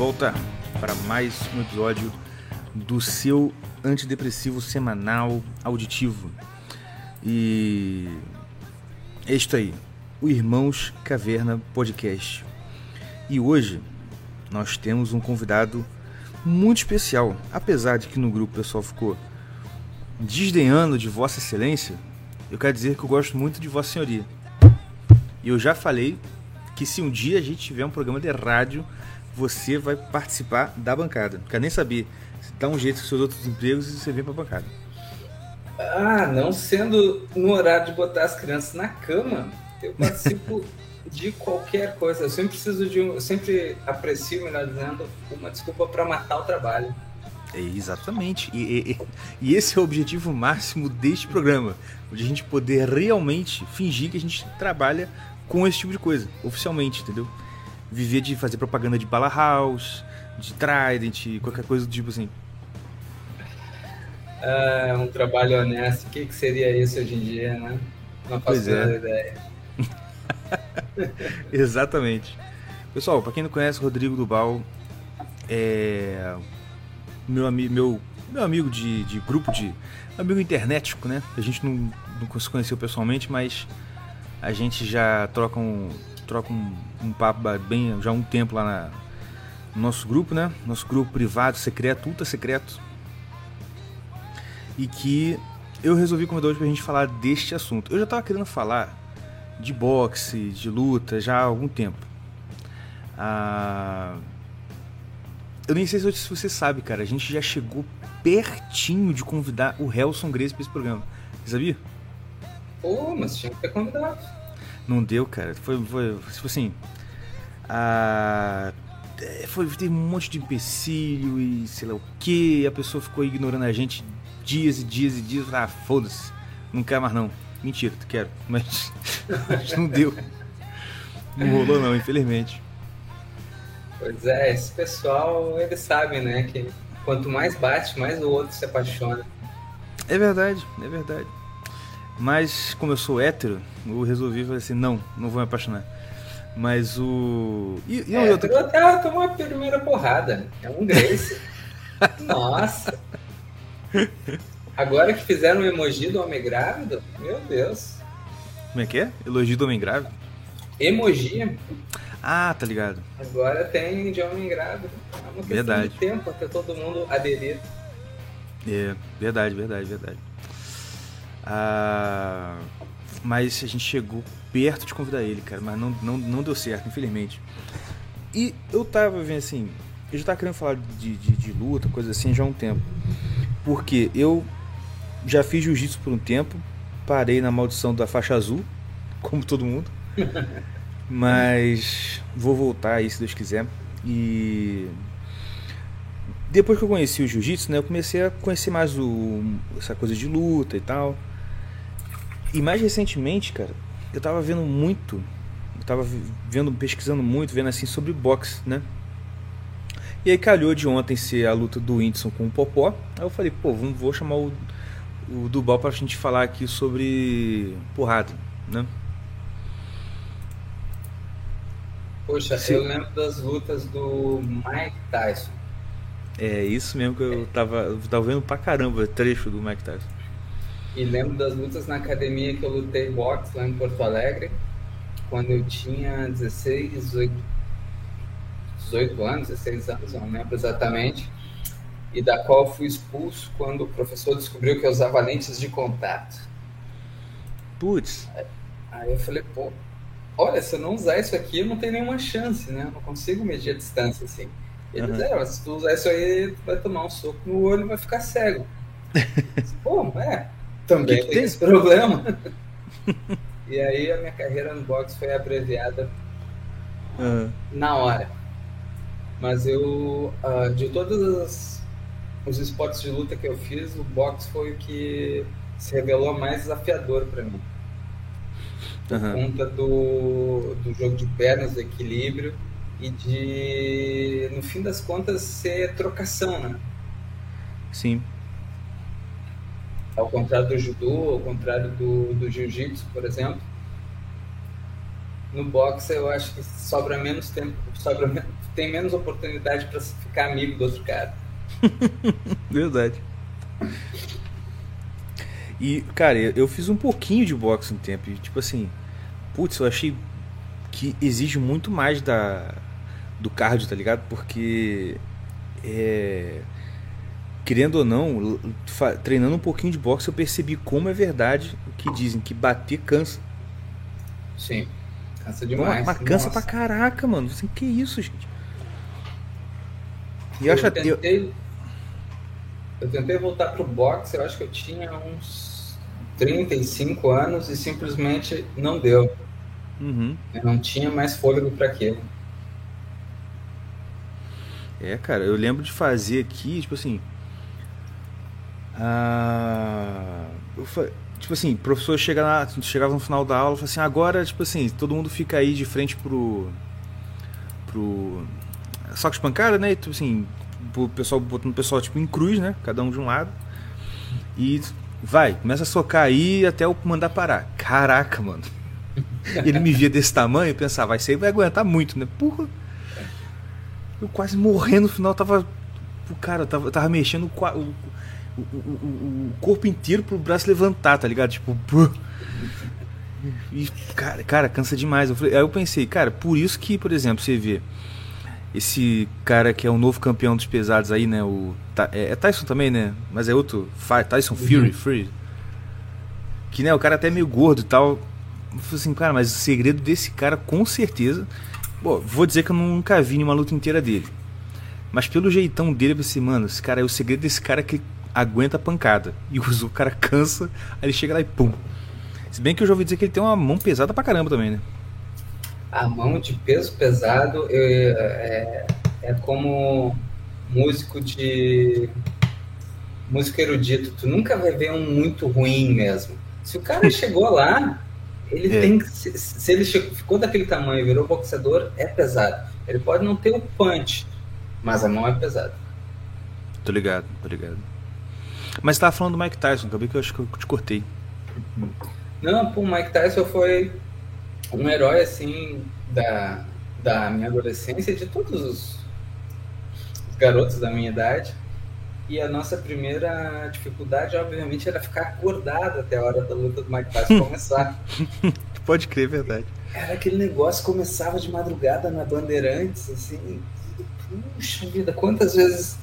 volta para mais um episódio do seu antidepressivo semanal auditivo. E é isto aí, o Irmãos Caverna Podcast. E hoje nós temos um convidado muito especial. Apesar de que no grupo o pessoal ficou desdenhando de Vossa Excelência, eu quero dizer que eu gosto muito de Vossa Senhoria. E eu já falei que se um dia a gente tiver um programa de rádio você vai participar da bancada. Não quer nem saber. Você dá um jeito com seus outros empregos e você vem pra bancada. Ah, não sendo no horário de botar as crianças na cama, eu participo de qualquer coisa. Eu sempre preciso de um. Eu sempre aprecio, melhor dizendo, uma desculpa para matar o trabalho. É, exatamente. E, e, e, esse é o objetivo máximo deste programa. De a gente poder realmente fingir que a gente trabalha com esse tipo de coisa, oficialmente, entendeu? Viver de fazer propaganda de Bala House, de Trident, qualquer coisa do tipo assim. É um trabalho honesto. O que, que seria isso hoje em dia, né? Não faço é. ideia. Exatamente. Pessoal, para quem não conhece, Rodrigo Dubal é meu, amigo, meu, meu amigo de, de grupo de. amigo internetico, né? A gente não, não se conheceu pessoalmente, mas a gente já troca um, troca um, um papo bem já há um tempo lá na, no nosso grupo, né? Nosso grupo privado, secreto, ultra secreto. E que eu resolvi convidar hoje pra gente falar deste assunto. Eu já tava querendo falar de boxe, de luta já há algum tempo. Ah, eu nem sei se você sabe, cara. A gente já chegou pertinho de convidar o Helson Grace para esse programa. Você sabia? Pô, mas tinha que ter convidado. Não deu, cara. Foi, foi tipo assim. A, é, foi, teve um monte de empecilho e sei lá o que. A pessoa ficou ignorando a gente dias e dias e dias. Ah, foda-se. Não quer mais não. Mentira, tu quero. Mas, mas não deu. Não rolou não, infelizmente. Pois é, esse pessoal, eles sabem, né? Que quanto mais bate, mais o outro se apaixona. É verdade, é verdade. Mas como eu sou hétero, eu resolvi falar assim, não, não vou me apaixonar. Mas o. E, e é, eu até tomou a primeira porrada. É um Grace. Nossa! Agora que fizeram o emoji do homem grávido, meu Deus. Como é que é? Elogio do homem grávido? Emoji. Ah, tá ligado. Agora tem de homem grávido. É uma questão verdade. de tempo até todo mundo aderir. É, verdade, verdade, verdade. Ah, mas a gente chegou perto de convidar ele, cara, mas não, não, não deu certo, infelizmente. E eu tava vendo assim, eu já tava querendo falar de, de, de luta, coisa assim, já há um tempo. Porque eu já fiz jiu-jitsu por um tempo, parei na maldição da faixa azul, como todo mundo. Mas vou voltar aí se Deus quiser. E depois que eu conheci o jiu-jitsu, né, eu comecei a conhecer mais o, essa coisa de luta e tal. E mais recentemente, cara, eu tava vendo muito, eu tava vendo, pesquisando muito, vendo assim sobre boxe, né? E aí calhou de ontem ser a luta do Whindersson com o Popó. Aí eu falei, pô, vamos, vou chamar o, o Dubal pra gente falar aqui sobre porrada, né? Poxa, Sim. eu lembro das lutas do Mike Tyson. É isso mesmo que eu tava, eu tava vendo pra caramba trecho do Mike Tyson. E lembro das lutas na academia que eu lutei boxe lá em Porto Alegre, quando eu tinha 16, 18, 18 anos, 16 anos, não lembro exatamente, e da qual fui expulso quando o professor descobriu que eu usava lentes de contato. Putz. Aí eu falei, pô, olha, se eu não usar isso aqui, eu não tenho nenhuma chance, né? Eu não consigo medir a distância assim. Eles uhum. é, se tu usar isso aí, tu vai tomar um soco no olho e vai ficar cego. Pô, é, também que que tem, tem esse problema. e aí a minha carreira no boxe foi abreviada uhum. na hora. Mas eu, uh, de todos os esportes de luta que eu fiz, o boxe foi o que se revelou mais desafiador para mim. Por uhum. conta do, do jogo de pernas, do equilíbrio e de, no fim das contas, ser trocação, né? Sim. Ao contrário do judô, ao contrário do, do jiu-jitsu, por exemplo, no boxe eu acho que sobra menos tempo, sobra, tem menos oportunidade para ficar amigo do outro cara. Verdade. E, cara, eu fiz um pouquinho de boxe um tempo. E, tipo assim, putz, eu achei que exige muito mais da, do cardio, tá ligado? Porque é, querendo ou não, treinando um pouquinho de boxe, eu percebi como é verdade o que dizem, que bater cansa. Sim, cansa demais. Mas cansa Nossa. pra caraca, mano. Assim, que isso, gente? E eu, eu tentei, eu... eu tentei voltar pro boxe, eu acho que eu tinha uns 35 anos e simplesmente não deu. Uhum. Eu não tinha mais fôlego para aquilo. É, cara, eu lembro de fazer aqui, tipo assim. Ah, tipo assim, o professor chega lá, chegava no final da aula e assim, agora, tipo assim, todo mundo fica aí de frente pro. pro. saco de pancada, né? E, tipo assim, o pessoal botando o pessoal tipo em cruz, né? Cada um de um lado. E vai, começa a socar aí até eu mandar parar. Caraca, mano. Ele me via desse tamanho e pensava, vai ser, vai aguentar muito, né? Porra. Eu quase morrendo no final, tava. O cara, tava, tava mexendo o, o, o, o, corpo inteiro pro braço levantar, tá ligado? Tipo. E, cara, cara, cansa demais. Eu falei, aí eu pensei, cara, por isso que, por exemplo, você vê esse cara que é o novo campeão dos pesados aí, né? O, é, é Tyson também, né? Mas é outro. Tyson Fury, uhum. Fury. Que, né, o cara é até meio gordo e tal. Eu falei assim, cara, mas o segredo desse cara, com certeza. Bom, vou dizer que eu nunca vi nenhuma luta inteira dele. Mas pelo jeitão dele, eu pensei, mano, esse cara, o segredo desse cara é que aguenta a pancada. E o cara cansa, aí ele chega lá e pum. Se bem que eu já ouvi dizer que ele tem uma mão pesada pra caramba também, né? A mão de peso pesado eu, é, é como músico de. músico erudito. Tu nunca vai ver um muito ruim mesmo. Se o cara chegou lá, ele é. tem se, se, ele chegou, ficou daquele tamanho e virou boxeador, é pesado. Ele pode não ter o punch, mas a mão é pesada. Tô ligado, tô ligado. Mas você tava falando do Mike Tyson, acabei que eu acho que eu te cortei. Não, pô, o Mike Tyson foi um herói assim da, da minha adolescência, de todos os, os garotos da minha idade. E a nossa primeira dificuldade, obviamente, era ficar acordado até a hora da luta do Mike Tyson começar. Pode crer, é verdade. Era aquele negócio começava de madrugada na Bandeirantes, assim. Puxa vida, quantas vezes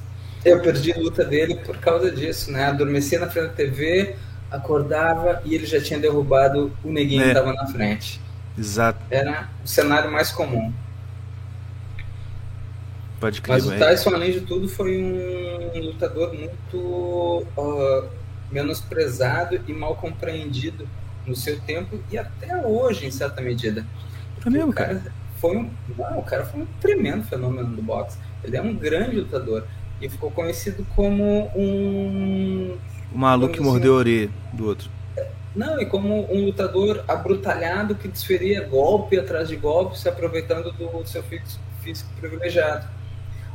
eu perdi a luta dele por causa disso, né? Adormecia na frente da TV, acordava e ele já tinha derrubado o neguinho é. que estava na frente. Exato. Era o cenário mais comum. Pode crer, Mas o Tyson, além de tudo, foi um lutador muito uh, menosprezado e mal compreendido no seu tempo e até hoje, em certa medida. É mesmo, cara, cara? Foi um, não, o cara foi um tremendo fenômeno do boxe. Ele é um grande lutador e ficou conhecido como um. O maluco que mordeu a orelha do outro. Não, e como um lutador abrutalhado que desferia golpe atrás de golpe, se aproveitando do seu físico privilegiado.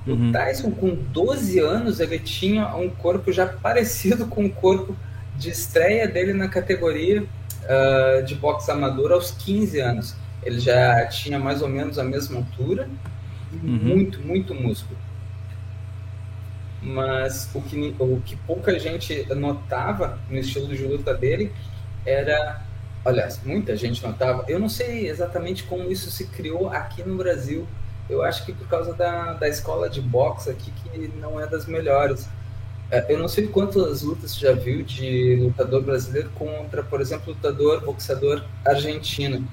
Uhum. O Tyson, com 12 anos, ele tinha um corpo já parecido com o corpo de estreia dele na categoria uh, de boxe amador aos 15 anos. Ele já tinha mais ou menos a mesma altura e uhum. muito, muito músculo. Mas o que, o que pouca gente notava no estilo de luta dele era. Aliás, muita gente notava. Eu não sei exatamente como isso se criou aqui no Brasil eu acho que por causa da, da escola de boxe aqui, que não é das melhores. É, eu não sei quantas lutas você já viu de lutador brasileiro contra, por exemplo, lutador, boxeador argentino.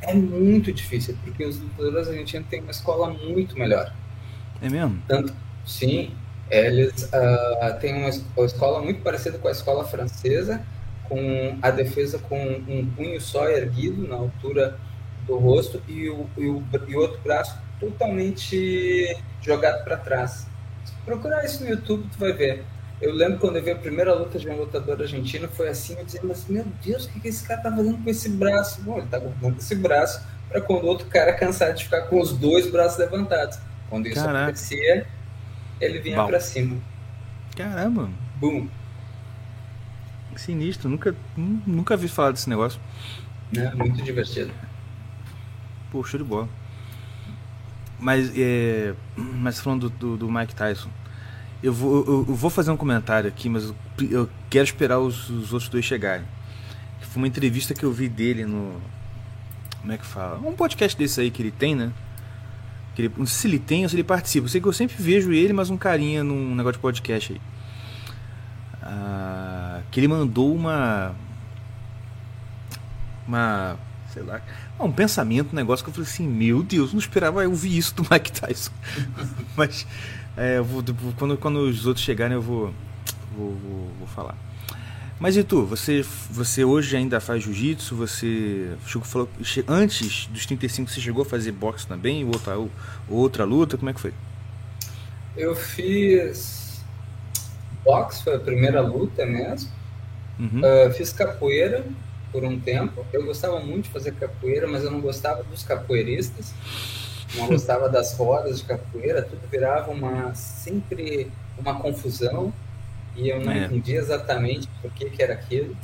É muito difícil, porque os lutadores argentinos têm uma escola muito melhor. É mesmo? Tanto, sim, eles uh, têm uma, escola muito parecida com a escola francesa, com a defesa com um punho só erguido na altura do rosto e o, e o, e o outro braço totalmente jogado para trás. Se procurar isso no YouTube, tu vai ver. Eu lembro quando eu vi a primeira luta de um lutador argentino, foi assim, eu dizia, mas meu Deus, o que, que esse cara tá fazendo com esse braço? Bom, ele tá guardando esse braço para quando o outro cara cansar de ficar com os dois braços levantados. Quando isso Caraca. acontecia, ele vinha para cima. Caramba! Boom! Sinistro, nunca, nunca vi falar desse negócio. É, muito divertido. Pô, show de bola. Mas, é, mas falando do, do, do Mike Tyson, eu vou, eu, eu, vou fazer um comentário aqui, mas eu, eu quero esperar os, os, outros dois chegarem. Foi uma entrevista que eu vi dele no. Como é que fala? Um podcast desse aí que ele tem, né? Que ele, não sei se ele tem ou se ele participa. Eu sei que eu sempre vejo ele, mas um carinha num negócio de podcast aí. Ah, que ele mandou uma. Uma. Sei lá. Um pensamento, um negócio que eu falei assim: Meu Deus, não esperava eu ouvir isso do Mike Tyson. mas. É, eu vou, quando, quando os outros chegarem, eu vou, vou, vou, vou falar. Mas e tu, você, você hoje ainda faz jiu-jitsu? Você falou, antes dos 35 você chegou a fazer boxe também? Outra, outra luta? Como é que foi? Eu fiz boxe, foi a primeira luta mesmo. Uhum. Uh, fiz capoeira por um tempo. Eu gostava muito de fazer capoeira, mas eu não gostava dos capoeiristas. Não gostava das rodas de capoeira. Tudo virava uma sempre uma confusão e eu não é. entendi exatamente por que, que era aquilo.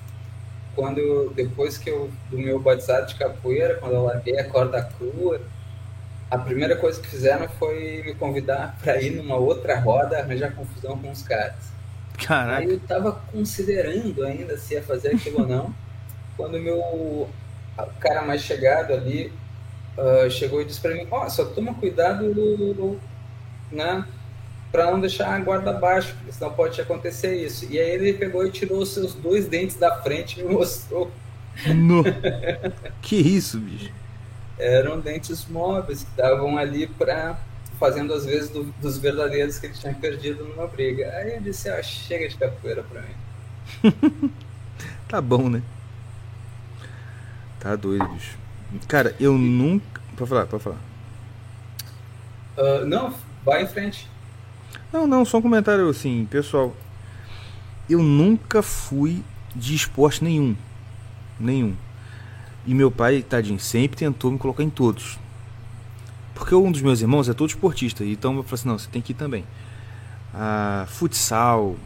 Quando depois que eu do meu batizado de capoeira, quando eu larguei a corda crua, a primeira coisa que fizeram foi me convidar para ir numa outra roda arranjar confusão com os caras. Caraca. Aí eu tava considerando ainda se ia fazer aquilo ou não. Quando o meu o cara mais chegado ali uh, chegou e disse para mim: Ó, oh, só toma cuidado, né? Para não deixar a guarda baixo, porque senão pode acontecer isso. E aí ele pegou e tirou os seus dois dentes da frente e me mostrou. No. que isso, bicho? Eram dentes móveis que estavam ali para fazendo às vezes do, dos verdadeiros que ele tinha perdido numa briga. Aí ele disse: ah, chega de capoeira para mim. tá bom, né? Tá doido, bicho. Cara, eu nunca. Pode falar, pode falar. Uh, não, vai em frente. Não, não, só um comentário assim, pessoal. Eu nunca fui de esporte nenhum. Nenhum. E meu pai, tadinho, sempre tentou me colocar em todos. Porque um dos meus irmãos é todo esportista. Então eu falei assim, não, você tem que ir também. Ah, futsal,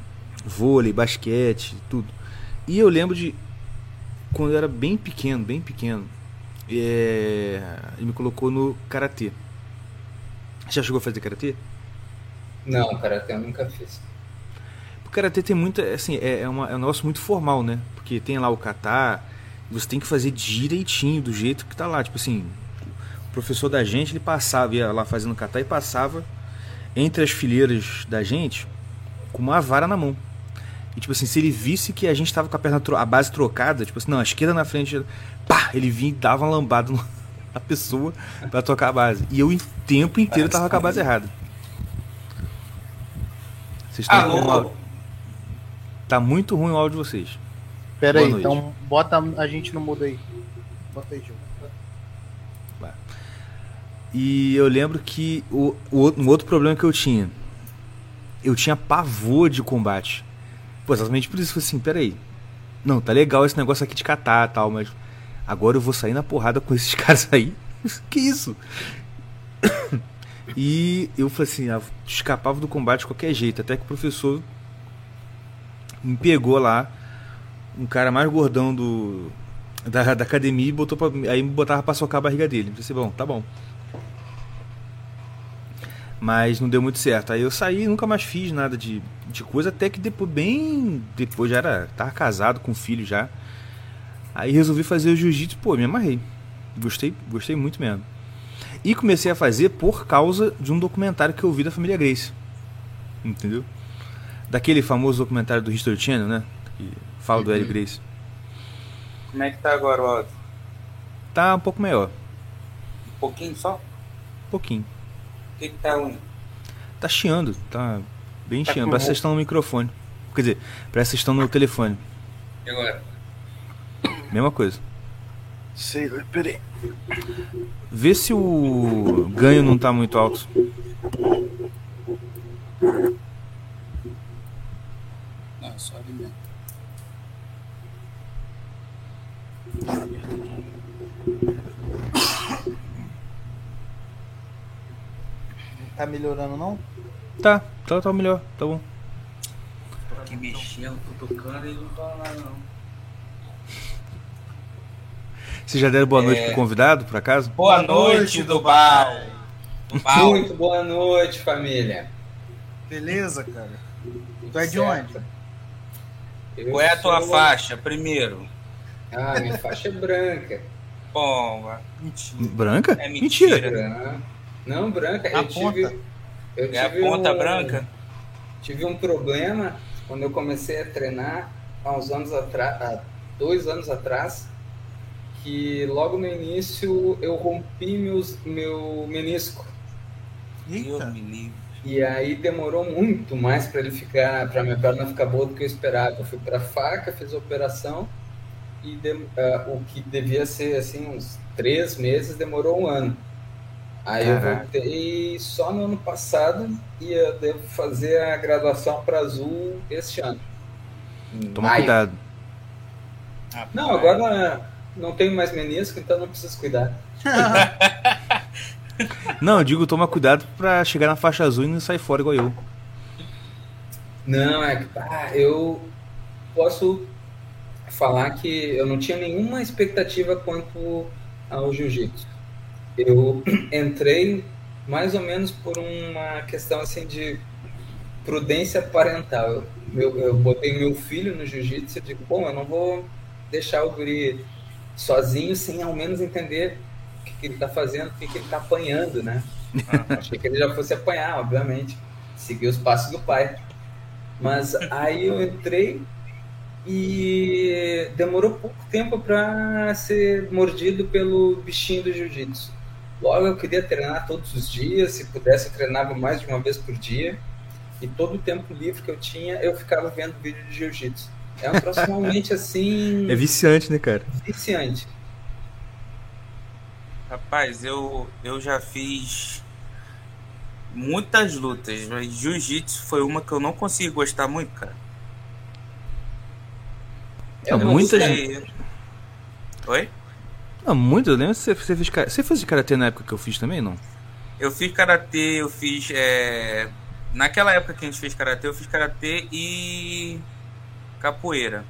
vôlei, basquete, tudo. E eu lembro de quando eu era bem pequeno, bem pequeno, é, ele me colocou no karatê. Já chegou a fazer karatê? Não, karatê eu nunca fiz. O karatê tem muita, assim, é, é, uma, é um negócio muito formal, né? Porque tem lá o kata, você tem que fazer direitinho, do jeito que tá lá. Tipo assim, o professor da gente, ele passava, ia lá fazendo kata e passava entre as fileiras da gente com uma vara na mão. E tipo assim, se ele visse que a gente tava com a perna, a base trocada, tipo assim, não, a esquerda na frente, pá, ele vinha e dava uma lambada na pessoa para tocar a base. E eu o tempo inteiro tava com a base errada. Vocês estão Alô? Tá muito ruim o áudio de vocês. Pera Boa aí, noite. então bota a gente no mudo aí. Bota aí, Gil. E eu lembro que o, o, um outro problema que eu tinha. Eu tinha pavor de combate. Pô, exatamente por isso eu falei assim, peraí. Não, tá legal esse negócio aqui de catar e tal, mas agora eu vou sair na porrada com esses caras aí. que isso? E eu falei assim, ah, escapava do combate de qualquer jeito, até que o professor me pegou lá, um cara mais gordão do da, da academia e botou pra, aí me botava pra socar a barriga dele. Eu pensei, bom, tá bom. Mas não deu muito certo. Aí eu saí, nunca mais fiz nada de, de coisa, até que depois, bem depois já era, tava casado com filho já. Aí resolvi fazer o jiu-jitsu, pô, me amarrei. Gostei, gostei muito mesmo. E comecei a fazer por causa de um documentário que eu vi da família Grace. Entendeu? Daquele famoso documentário do History Channel, né? Que fala uhum. do Eric Grace. Como é que tá agora o áudio? Tá um pouco melhor. Um pouquinho só? Um pouquinho. O que, que tá ruim? Tá chiando, tá bem tá chiando. Parece que vocês estão no microfone. Quer dizer, parece que vocês estão no telefone. E agora? Mesma coisa. Sei, peraí. Vê se o ganho não tá muito alto. Não, só ali mesmo. Tá melhorando não? Tá, tá, tá melhor, tá bom. Tô aqui mexendo, tô tocando e não fala nada não. Vocês já deram boa noite é... pro convidado, por acaso? Boa noite, Dubal. Dubal. Muito boa noite, família. Beleza, cara? Tu é de onde? Eu Qual é a tua sou... faixa, primeiro? Ah, minha faixa é branca. Bom, mentira. Branca? É mentira. mentira. Não, branca. A eu ponta. tive. Eu é tive a ponta um, branca? Tive um problema quando eu comecei a treinar há uns anos atrás, há dois anos atrás, que logo no início eu rompi meus, meu menisco. Eita. E aí demorou muito mais para ele ficar, para minha perna ficar boa do que eu esperava. Eu fui para faca, fiz a operação e de, uh, o que devia ser assim uns três meses demorou um ano. Aí Caraca. eu voltei só no ano passado e eu devo fazer a graduação para Azul este ano. Toma maio. cuidado. Ah, não, agora não tenho mais menisco, então não preciso cuidar. não, eu digo toma cuidado para chegar na faixa azul e não sair fora igual eu. Não, é que ah, eu posso falar que eu não tinha nenhuma expectativa quanto ao jiu-jitsu eu entrei mais ou menos por uma questão assim de prudência parental. Eu, eu botei meu filho no jiu-jitsu e digo, bom, eu não vou deixar o guri sozinho sem ao menos entender o que, que ele está fazendo, o que, que ele está apanhando, né? Achei que ele já fosse apanhar, obviamente. Seguir os passos do pai. Mas aí eu entrei e demorou pouco tempo para ser mordido pelo bichinho do jiu-jitsu. Logo, eu queria treinar todos os dias, se pudesse, eu treinava mais de uma vez por dia. E todo o tempo livre que eu tinha, eu ficava vendo vídeo de jiu-jitsu. É um proximamente assim. É viciante, né, cara? Viciante. Rapaz, eu, eu já fiz muitas lutas, mas jiu-jitsu foi uma que eu não consegui gostar muito, cara. É muita gente. Oi? Não, muito. Eu lembro que você, você fez Você fez karatê na época que eu fiz também, não? Eu fiz karatê, eu fiz. É... Naquela época que a gente fez karatê, eu fiz karatê e. capoeira.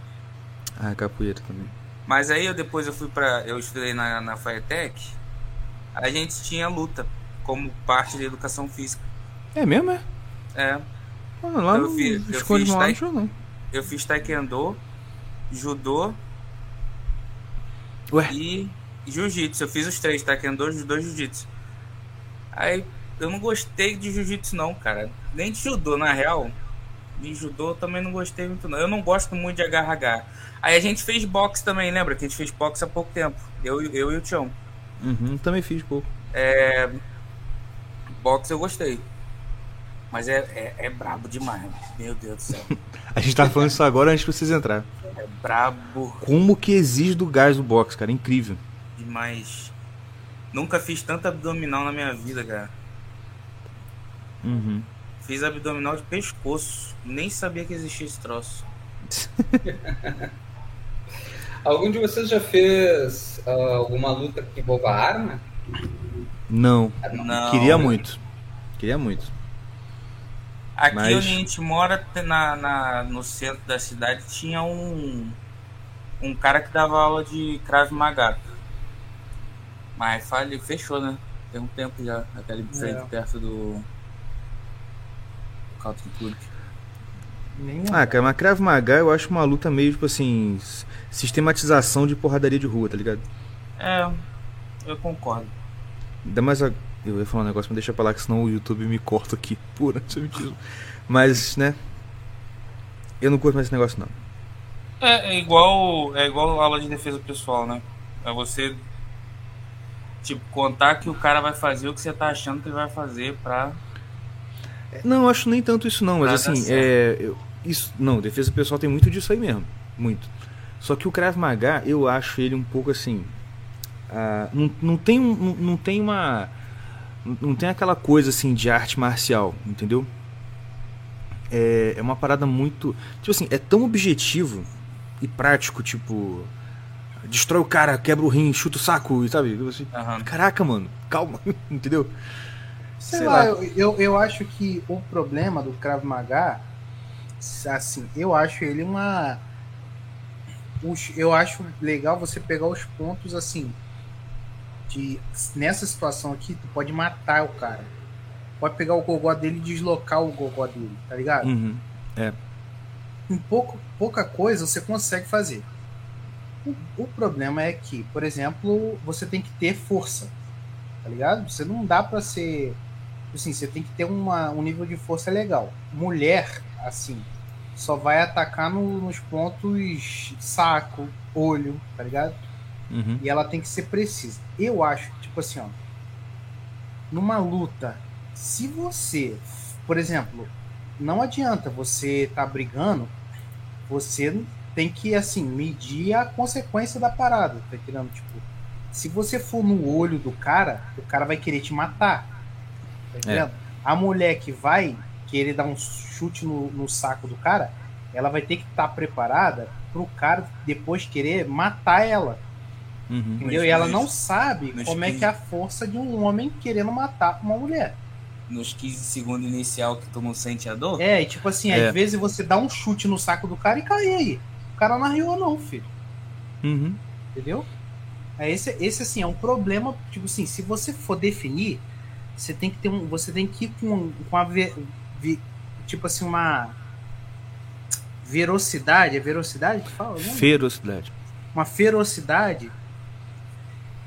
Ah, capoeira também. Mas aí eu depois eu fui pra. Eu estudei na, na Firetech. A gente tinha luta como parte da educação física. É mesmo, é? É. Ah, lá eu, fiz, eu, fiz não. eu fiz taekwondo, judô Ué? e jiu-jitsu. Eu fiz os três, taekwondo, judô e jiu-jitsu. Aí eu não gostei de jiu-jitsu não, cara. Nem de judô, na real. De judô eu também não gostei muito não. Eu não gosto muito de agarrar. Aí a gente fez boxe também, lembra? Que a gente fez boxe há pouco tempo. Eu, eu e o Tião. Uhum, também fiz pouco. É... Boxe eu gostei. Mas é, é, é brabo demais, meu Deus do céu. a gente tá falando isso agora antes de vocês entrar. É brabo. Como que exige do gás do boxe, cara? Incrível demais. Nunca fiz tanto abdominal na minha vida, cara. Uhum. Fiz abdominal de pescoço. Nem sabia que existia esse troço. Algum de vocês já fez uh, alguma luta que envolva arma? Não. Não. Queria muito. Queria muito. Aqui Mas... onde a gente mora, na, na, no centro da cidade, tinha um, um cara que dava aula de Krav Maga. Mas falha, fechou, né? Tem um tempo já, aquele frente é. perto do. Country Club. Ah, cara, mas Krav Maga eu acho uma luta meio, tipo assim, sistematização de porradaria de rua, tá ligado? É, eu concordo. Ainda mais a... Eu ia falar um negócio, mas deixa pra lá que senão o YouTube me corta aqui antissemitismo. Mas, né? Eu não curto mais esse negócio, não. É, é igual é igual aula de defesa pessoal, né? É você Tipo, contar que o cara vai fazer o que você tá achando que ele vai fazer pra. Não, acho nem tanto isso não, mas Nada assim, é, eu, isso, não, defesa pessoal tem muito disso aí mesmo, muito. Só que o Krav Maga, eu acho ele um pouco assim, uh, não, não tem não, não tem uma não tem aquela coisa assim de arte marcial, entendeu? É, é uma parada muito, tipo assim, é tão objetivo e prático, tipo, destrói o cara, quebra o rim, chuta o saco, sabe? Assim, uhum. Caraca, mano, calma, entendeu? Sei, Sei lá, lá. Eu, eu, eu, acho que o problema do Krav Maga, assim, eu acho ele uma. Eu acho legal você pegar os pontos assim. De, nessa situação aqui, tu pode matar o cara. Pode pegar o gogó dele e deslocar o gogó dele, tá ligado? Uhum. É. Em pouco, pouca coisa você consegue fazer. O, o problema é que, por exemplo, você tem que ter força, tá ligado? Você não dá para ser assim, você tem que ter uma, um nível de força legal. Mulher, assim, só vai atacar no, nos pontos saco, olho, tá ligado? Uhum. E ela tem que ser precisa. Eu acho, tipo assim, ó, numa luta, se você, por exemplo, não adianta você tá brigando, você tem que, assim, medir a consequência da parada, tá entendendo? Tipo, se você for no olho do cara, o cara vai querer te matar. Tá é. A mulher que vai querer dar um chute no, no saco do cara, ela vai ter que estar tá preparada pro cara depois querer matar ela. Uhum, entendeu? E ela não sabe como 15... é que é a força de um homem querendo matar uma mulher. Nos 15 segundos inicial que tu não sente a dor? É, e tipo assim, é. às vezes você dá um chute no saco do cara e cai aí. O cara não arriou, não, filho. Uhum. Entendeu? É esse, esse assim, é um problema, tipo assim, se você for definir, você tem que ter um. Você tem que ir com, com a. tipo assim, uma. Verocidade. É verocidade que fala? Não? Ferocidade. Uma ferocidade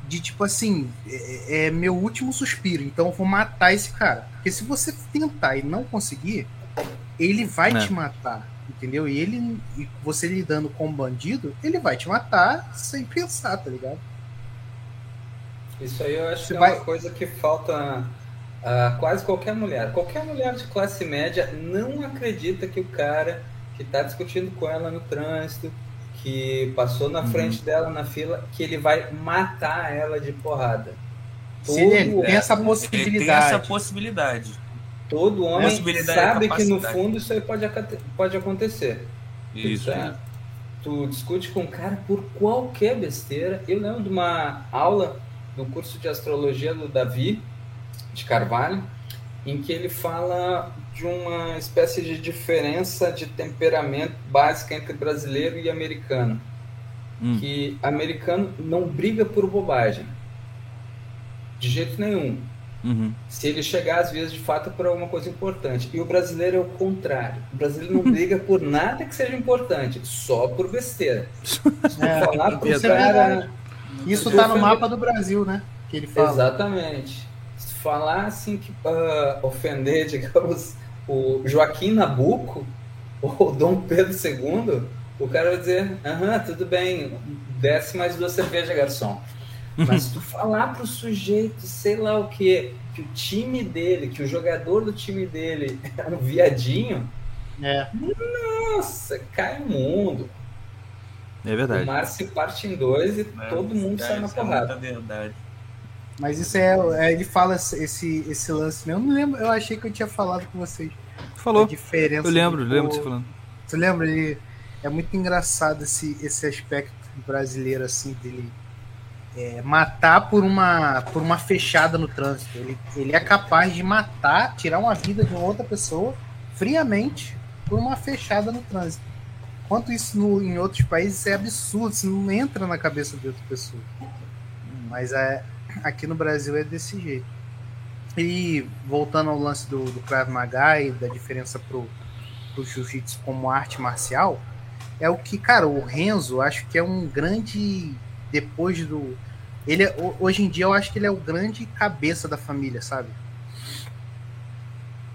de tipo assim. É, é, meu último suspiro. Então eu vou matar esse cara. Porque se você tentar e não conseguir, ele vai é. te matar. Entendeu? E ele. E você lidando com um bandido, ele vai te matar sem pensar, tá ligado? Isso aí eu acho você que vai... é uma coisa que falta Uh, quase qualquer mulher, qualquer mulher de classe média não acredita que o cara que está discutindo com ela no trânsito, que passou na uhum. frente dela na fila, que ele vai matar ela de porrada. Todo ele tem essa possibilidade. Ele tem essa possibilidade. Todo homem sabe que no fundo isso aí pode, pode acontecer. Isso. É. Tu discute com o cara por qualquer besteira. Eu lembro de uma aula do curso de astrologia do Davi, de Carvalho, em que ele fala de uma espécie de diferença de temperamento básica entre brasileiro e americano. Hum. Que americano não briga por bobagem. De jeito nenhum. Uhum. Se ele chegar, às vezes, de fato, por alguma coisa importante. E o brasileiro é o contrário. O brasileiro não briga por nada que seja importante, só por besteira. É, falar pro cara. Isso está no mapa do Brasil, né? Que ele fala. Exatamente falar assim que uh, ofender, digamos, o Joaquim Nabuco ou Dom Pedro II, o cara vai dizer, aham, tudo bem, desce mais duas cervejas, garçom. Mas tu falar pro sujeito, sei lá o que, que o time dele, que o jogador do time dele é um viadinho, é. nossa, cai o mundo. É verdade. O mar se parte em dois e é, todo mundo sai na é porrada. É verdade. Mas isso é, é, Ele fala esse, esse lance mesmo. Eu não lembro, eu achei que eu tinha falado com vocês. Falou. Diferença. Eu lembro, eu lembro de você falando. Você lembra? Ele, é muito engraçado esse, esse aspecto brasileiro, assim, dele é, matar por uma, por uma fechada no trânsito. Ele, ele é capaz de matar, tirar uma vida de uma outra pessoa friamente por uma fechada no trânsito. Enquanto isso no, em outros países é absurdo, isso não entra na cabeça de outra pessoa. Mas é, aqui no Brasil é desse jeito. E voltando ao lance do, do Krav Maga e da diferença pro, pro Jiu-Jitsu como arte marcial, é o que, cara, o Renzo acho que é um grande. Depois do. Ele, é, hoje em dia eu acho que ele é o grande cabeça da família, sabe?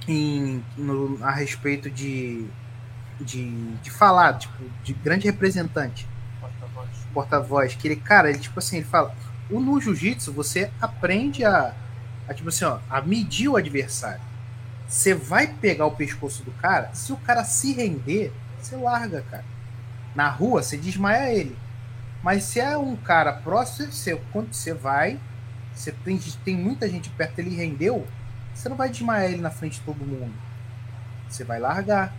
Em, no, a respeito de, de, de falar, tipo, de grande representante. Porta-voz. Porta-voz. Que ele, cara, ele, tipo assim, ele fala no jiu-jitsu você aprende a, a, tipo assim, ó, a medir o adversário. Você vai pegar o pescoço do cara, se o cara se render, você larga, cara. Na rua, você desmaia ele. Mas se é um cara próximo, você, quando você vai, você tem, tem muita gente perto, ele rendeu, você não vai desmaiar ele na frente de todo mundo. Você vai largar.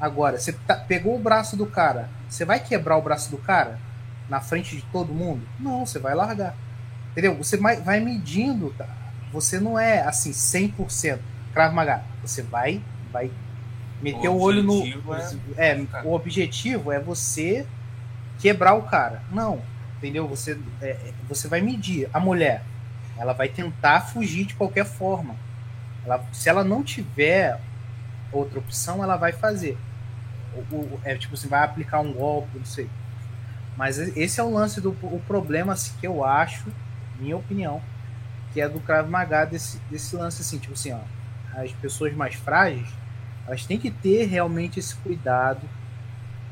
Agora, você tá, pegou o braço do cara, você vai quebrar o braço do cara na frente de todo mundo? Não, você vai largar. Entendeu? Você vai, medindo, tá? Você não é assim 100% Krav Maga. Você vai vai meter o, o olho no é, é o objetivo é você quebrar o cara. Não, entendeu? Você é, é, você vai medir. A mulher, ela vai tentar fugir de qualquer forma. Ela, se ela não tiver outra opção, ela vai fazer. O, o, é tipo assim, vai aplicar um golpe, não sei. Mas esse é o lance do o problema assim, que eu acho, minha opinião, que é do Krav Maga desse, desse lance assim, tipo assim, ó, as pessoas mais frágeis, elas têm que ter realmente esse cuidado,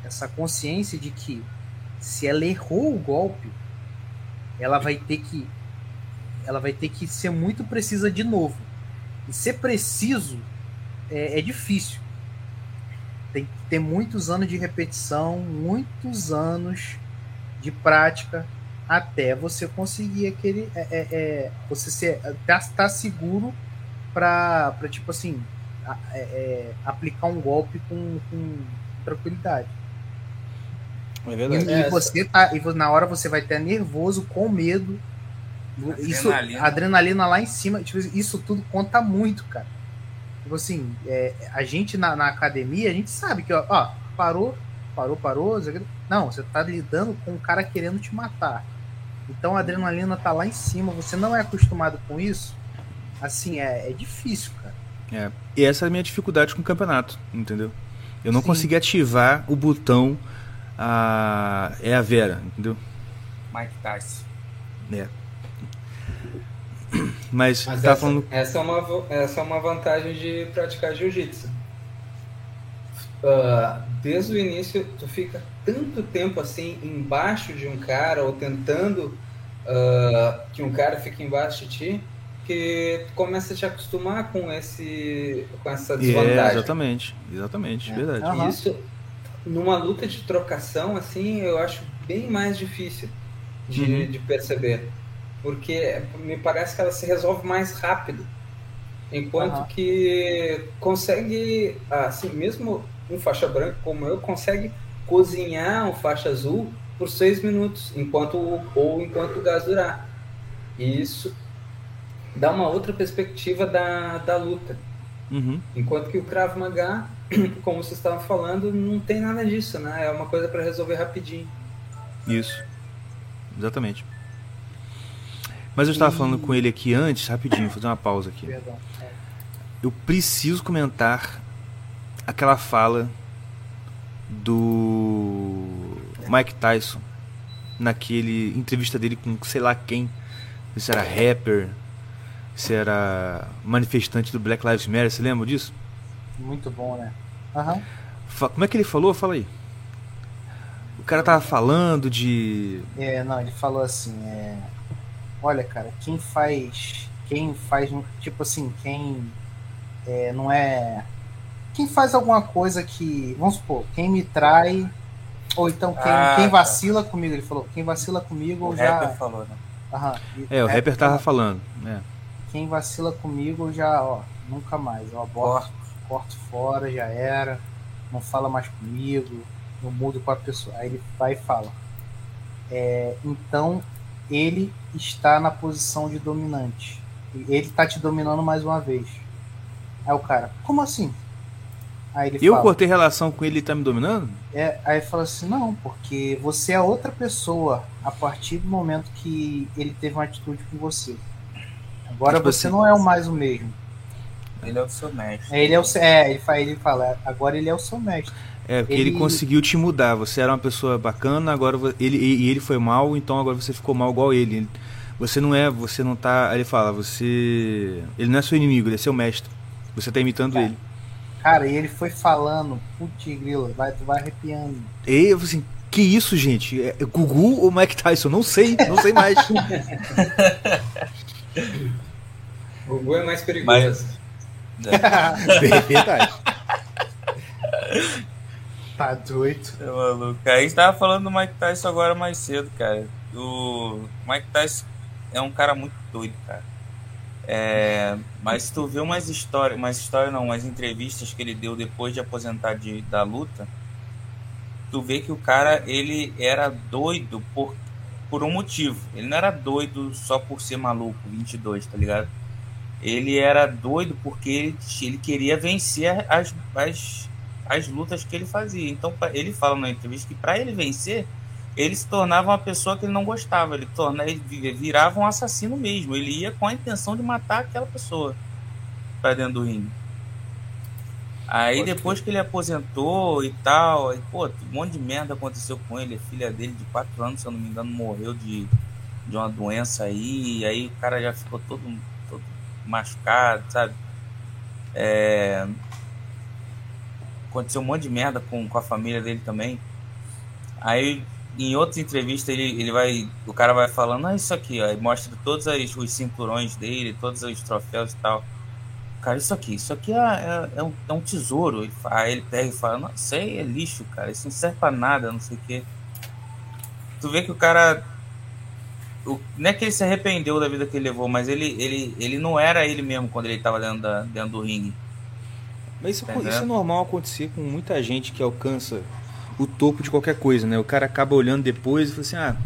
essa consciência de que se ela errou o golpe, ela vai ter que ela vai ter que ser muito precisa de novo. E ser preciso é, é difícil. Tem que ter muitos anos de repetição, muitos anos de prática até você conseguir aquele é, é, é você ser tá, tá seguro para tipo assim é, é, aplicar um golpe com, com tranquilidade é verdade. E, e você tá e na hora você vai estar nervoso com medo adrenalina. isso adrenalina lá em cima tipo, isso tudo conta muito cara tipo assim é, a gente na, na, academia a gente sabe que ó, ó parou parou parou não você tá lidando com um cara querendo te matar. Então a adrenalina tá lá em cima você não é acostumado com isso assim é, é difícil cara. É e essa é a minha dificuldade com o campeonato entendeu? Eu não Sim. consegui ativar o botão a é a Vera entendeu? Mike Tyson. É. Mas, Mas essa, falando... essa, é uma, essa é uma vantagem de praticar jiu-jitsu. Uh, desde o início, tu fica tanto tempo assim embaixo de um cara ou tentando uh, que um cara fique embaixo de ti que tu começa a te acostumar com esse com essa desvantagem. É, exatamente, exatamente, é. verdade. Uhum. Isso numa luta de trocação assim, eu acho bem mais difícil de, uhum. de perceber porque me parece que ela se resolve mais rápido. Enquanto uhum. que consegue, assim, mesmo um faixa branca como eu, consegue cozinhar um faixa azul por seis minutos, enquanto ou enquanto o gás durar. E isso dá uma outra perspectiva da, da luta. Uhum. Enquanto que o Krav Maga, como vocês estavam falando, não tem nada disso, né? É uma coisa para resolver rapidinho. Isso. Exatamente. Mas eu estava falando com ele aqui antes, rapidinho, fazer uma pausa aqui. Perdão. É. Eu preciso comentar aquela fala do Mike Tyson naquele entrevista dele com sei lá quem, se era rapper, se era manifestante do Black Lives Matter, você lembra disso? Muito bom, né? Uhum. Como é que ele falou? Fala aí. O cara tava falando de. É, não, ele falou assim, é olha, cara, quem faz. Quem faz. Tipo assim, quem é, não é. Quem faz alguma coisa que. Vamos supor, quem me trai. Ou então quem, ah, quem tá. vacila tá. comigo, ele falou, quem vacila comigo o já. Rapper falou, né? Aham, é, o rapper tava falando. É. Quem vacila comigo já, ó, nunca mais. Ó, corto, corto fora, já era. Não fala mais comigo, não mudo com a pessoa. Aí ele vai e fala. É, então ele está na posição de dominante. Ele está te dominando mais uma vez. Aí o cara, como assim? Aí ele Eu fala, cortei relação com ele e tá me dominando? É, aí fala assim, não, porque você é outra pessoa a partir do momento que ele teve uma atitude com você. Agora tipo você assim, não é o mais o mesmo. Ele é o seu mestre. É, ele é o é, ele fala, ele fala, agora ele é o seu mestre. É, porque ele... ele... conseguiu te mudar. Você era uma pessoa bacana, agora ele e ele foi mal, então agora você ficou mal igual ele. Você não é, você não tá. Ele fala, você. Ele não é seu inimigo, ele é seu mestre. Você tá imitando cara, ele. Cara, e ele foi falando, putz grila, vai, tu vai arrepiando. E eu assim, que isso, gente? É, é Gugu ou Mike Tyson? Não sei, não sei mais. Gugu é mais perigoso. Mas, Verdade. Tá doido. É maluco. A gente tava falando do Mike Tyson agora mais cedo, cara. O Mike Tyson é um cara muito doido, cara. É, mas tu vê umas histórias, umas histórias não, umas entrevistas que ele deu depois de aposentar de, da luta, tu vê que o cara ele era doido por, por um motivo. Ele não era doido só por ser maluco, 22, tá ligado? Ele era doido porque ele, ele queria vencer as, as, as lutas que ele fazia. Então ele fala na entrevista que para ele vencer, ele se tornava uma pessoa que ele não gostava. Ele, torna, ele virava um assassino mesmo. Ele ia com a intenção de matar aquela pessoa para dentro do ringue. Aí Pode depois que ele aposentou e tal, aí, pô, um monte de merda aconteceu com ele. A filha dele de 4 anos, se eu não me engano, morreu de, de uma doença aí. E aí o cara já ficou todo, todo machucado, sabe? É... Aconteceu um monte de merda com, com a família dele também. Aí em outras entrevistas ele, ele vai. O cara vai falando, ah, isso aqui, ó, mostra todos as, os cinturões dele, todos os troféus e tal. Cara, isso aqui, isso aqui é, é, é, um, é um, tesouro. Ele, aí ele pega e fala, não, isso aí é lixo, cara, isso não serve pra nada, não sei o quê. Tu vê que o cara. O, não é que ele se arrependeu da vida que ele levou, mas ele, ele, ele não era ele mesmo quando ele tava dentro, da, dentro do ringue. Mas isso, isso é normal acontecer com muita gente que alcança o topo de qualquer coisa, né? O cara acaba olhando depois e fala assim, ah,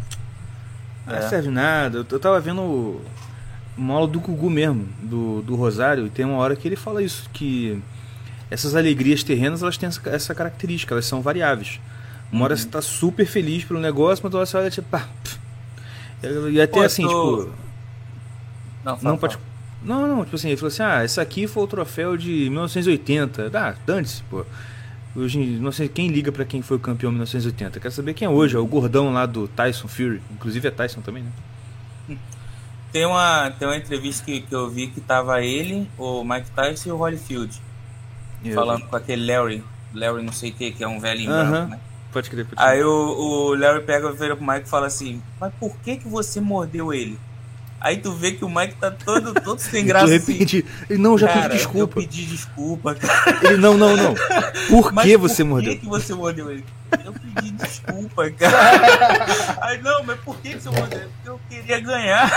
não é. serve nada. Eu, eu tava vendo uma aula do Gugu mesmo, do, do Rosário, e tem uma hora que ele fala isso, que essas alegrias terrenas, elas têm essa, essa característica, elas são variáveis. Uma hora uhum. você tá super feliz pelo negócio, mas outra hora você olha tipo, pá, e até Pô, assim, tô... tipo... Não, fala, não pode... Não, não, tipo assim, ele falou assim, ah, esse aqui foi o troféu de 1980. Ah, dane-se, pô. Hoje, não sei quem liga para quem foi o campeão em 1980. Quero saber quem é hoje. É o gordão lá do Tyson Fury. Inclusive é Tyson também, né? Tem uma, tem uma entrevista que, que eu vi que tava ele, o Mike Tyson e o Holyfield. Eu falando vi. com aquele Larry. Larry não sei o que, que é um velhinho uh -huh. branco, né? Pode crer, pode crer. Aí o, o Larry pega, vira pro Mike e fala assim, mas por que que você mordeu ele? Aí tu vê que o Mike tá todo, todo sem graça. De repente, assim. ele não, já cara, pedi desculpa. Eu pedi desculpa, cara. Ele, não, não, não. Por mas que você por mordeu? Por que você mordeu ele? Eu pedi desculpa, cara. Aí não, mas por que você mordeu? Porque eu queria ganhar.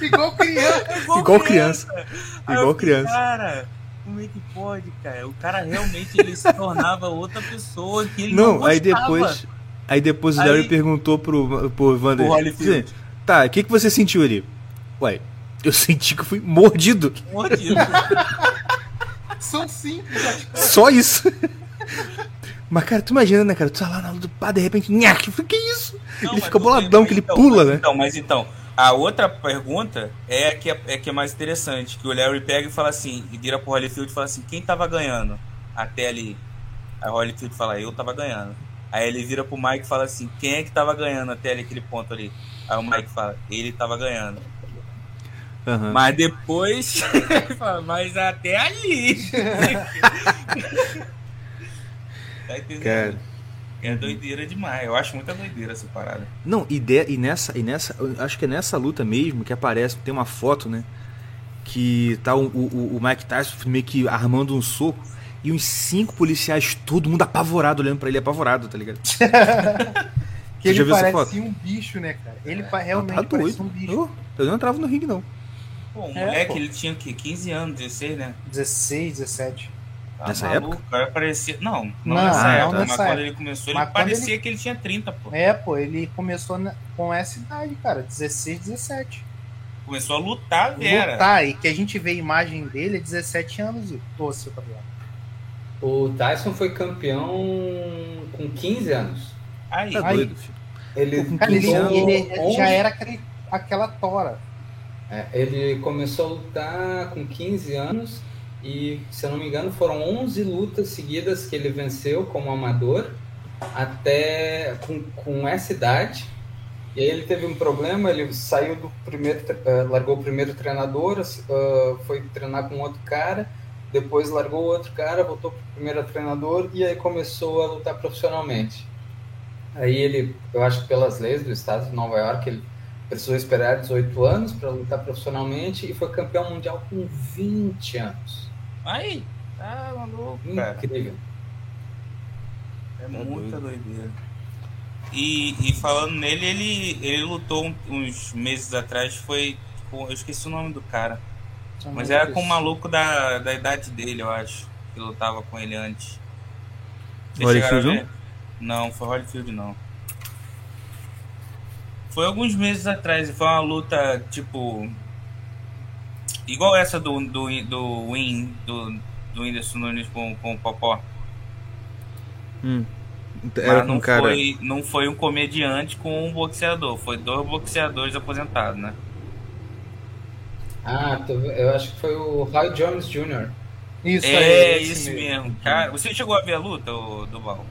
Igual criança. Igual, Igual criança. criança. Igual criança. Cara como é que pode, cara? O cara realmente ele se tornava outra pessoa que ele não, não aí depois Aí depois o Larry perguntou pro, pro Vander. Tá, o que, que você sentiu ali? Ué, eu senti que fui mordido. Mordido. São simples. Só isso. Mas, cara, tu imagina, né, cara? Tu tá lá na luta, pá, de repente, nhaque, que isso? Não, ele fica boladão, que ele então, pula, né? Então, mas então, a outra pergunta é a que é, é, que é mais interessante, que o Larry pega e fala assim, e vira pro Holyfield e fala assim, quem tava ganhando? Até ali. Aí o Holyfield fala, eu tava ganhando. Aí ele vira pro Mike e fala assim, quem é que tava ganhando até ali, aquele ponto ali? Aí o Mike fala, ele tava ganhando. Uhum. Mas depois, fala, mas até ali. tá entendendo? Cara. É doideira demais. Eu acho muita doideira essa parada. Não, e, de, e nessa, e nessa, acho que é nessa luta mesmo que aparece, tem uma foto, né? Que tá o, o, o Mike Tyson meio que armando um soco e uns cinco policiais, todo mundo apavorado olhando para ele, apavorado, tá ligado? Que ele parece um bicho, né, cara? Ele é, realmente tá parece um bicho. Eu, eu não entrava no ringue, não. Pô, um é, moleque, pô. ele tinha que 15 anos, 16, né? 16, 17. Tá nessa maluco, época? Cara, parecia... Não, não, não nessa época, não nessa mas época. quando ele começou, mas ele parecia ele... que ele tinha 30, pô. É, pô, ele começou com essa idade, cara, 16, 17. Começou a lutar, Vera. Lutar, e que a gente vê a imagem dele é 17 anos, tô, seu tá O Tyson foi campeão com 15 anos. Aí, tá doido, filho. Ele, Cara, ele, ele já era aquele, aquela tora. É, ele começou a lutar com 15 anos e, se eu não me engano, foram 11 lutas seguidas que ele venceu como amador até com, com essa idade. E aí ele teve um problema, ele saiu do primeiro, uh, largou o primeiro treinador, uh, foi treinar com outro cara, depois largou outro cara, voltou para o primeiro treinador e aí começou a lutar profissionalmente. Aí ele, eu acho que pelas leis do estado de Nova York, ele precisou esperar 18 anos para lutar profissionalmente e foi campeão mundial com 20 anos. Aí, tá maluco, cara. Incrível. É tá muita doideira. E, e falando nele, ele, ele lutou uns meses atrás, foi. Com, eu esqueci o nome do cara. Mas era com um maluco da, da idade dele, eu acho. Que lutava com ele antes. Holyfield? Não, foi Holyfield não. Foi alguns meses atrás, foi uma luta tipo. Igual essa do, do, do Win, do, do Whindersson Nunes com, com o Popó. Hum. Era não, cara... foi, não foi um comediante com um boxeador, foi dois boxeadores aposentados, né? Ah, eu acho que foi o Roy Jones Jr. Isso é, aí, isso mesmo. mesmo. Cara, você chegou a ver a luta, do Val?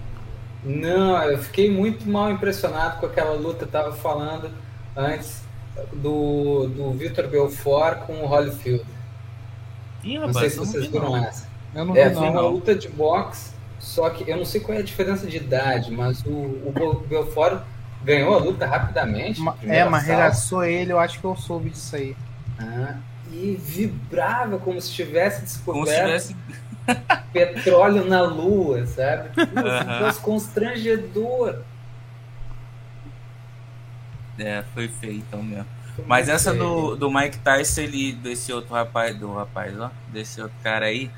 Não, eu fiquei muito mal impressionado com aquela luta. Eu tava falando antes do, do Victor Belfort com o Holyfield. Ih, rapaz, não sei se vocês viram essa. Eu não é, vi, foi uma luta de boxe, só que eu não sei qual é a diferença de idade, mas o, o Belfort ganhou a luta rapidamente. é, mas regaçou ele, eu acho que eu soube disso aí. Ah, e vibrava como se tivesse descoberto. Como se tivesse petróleo na lua, sabe? Uhum. constrangedor. É, foi feio então mesmo. Foi Mas essa do, do Mike Tyson, ele, desse outro rapaz, do rapaz, ó, desse outro cara aí,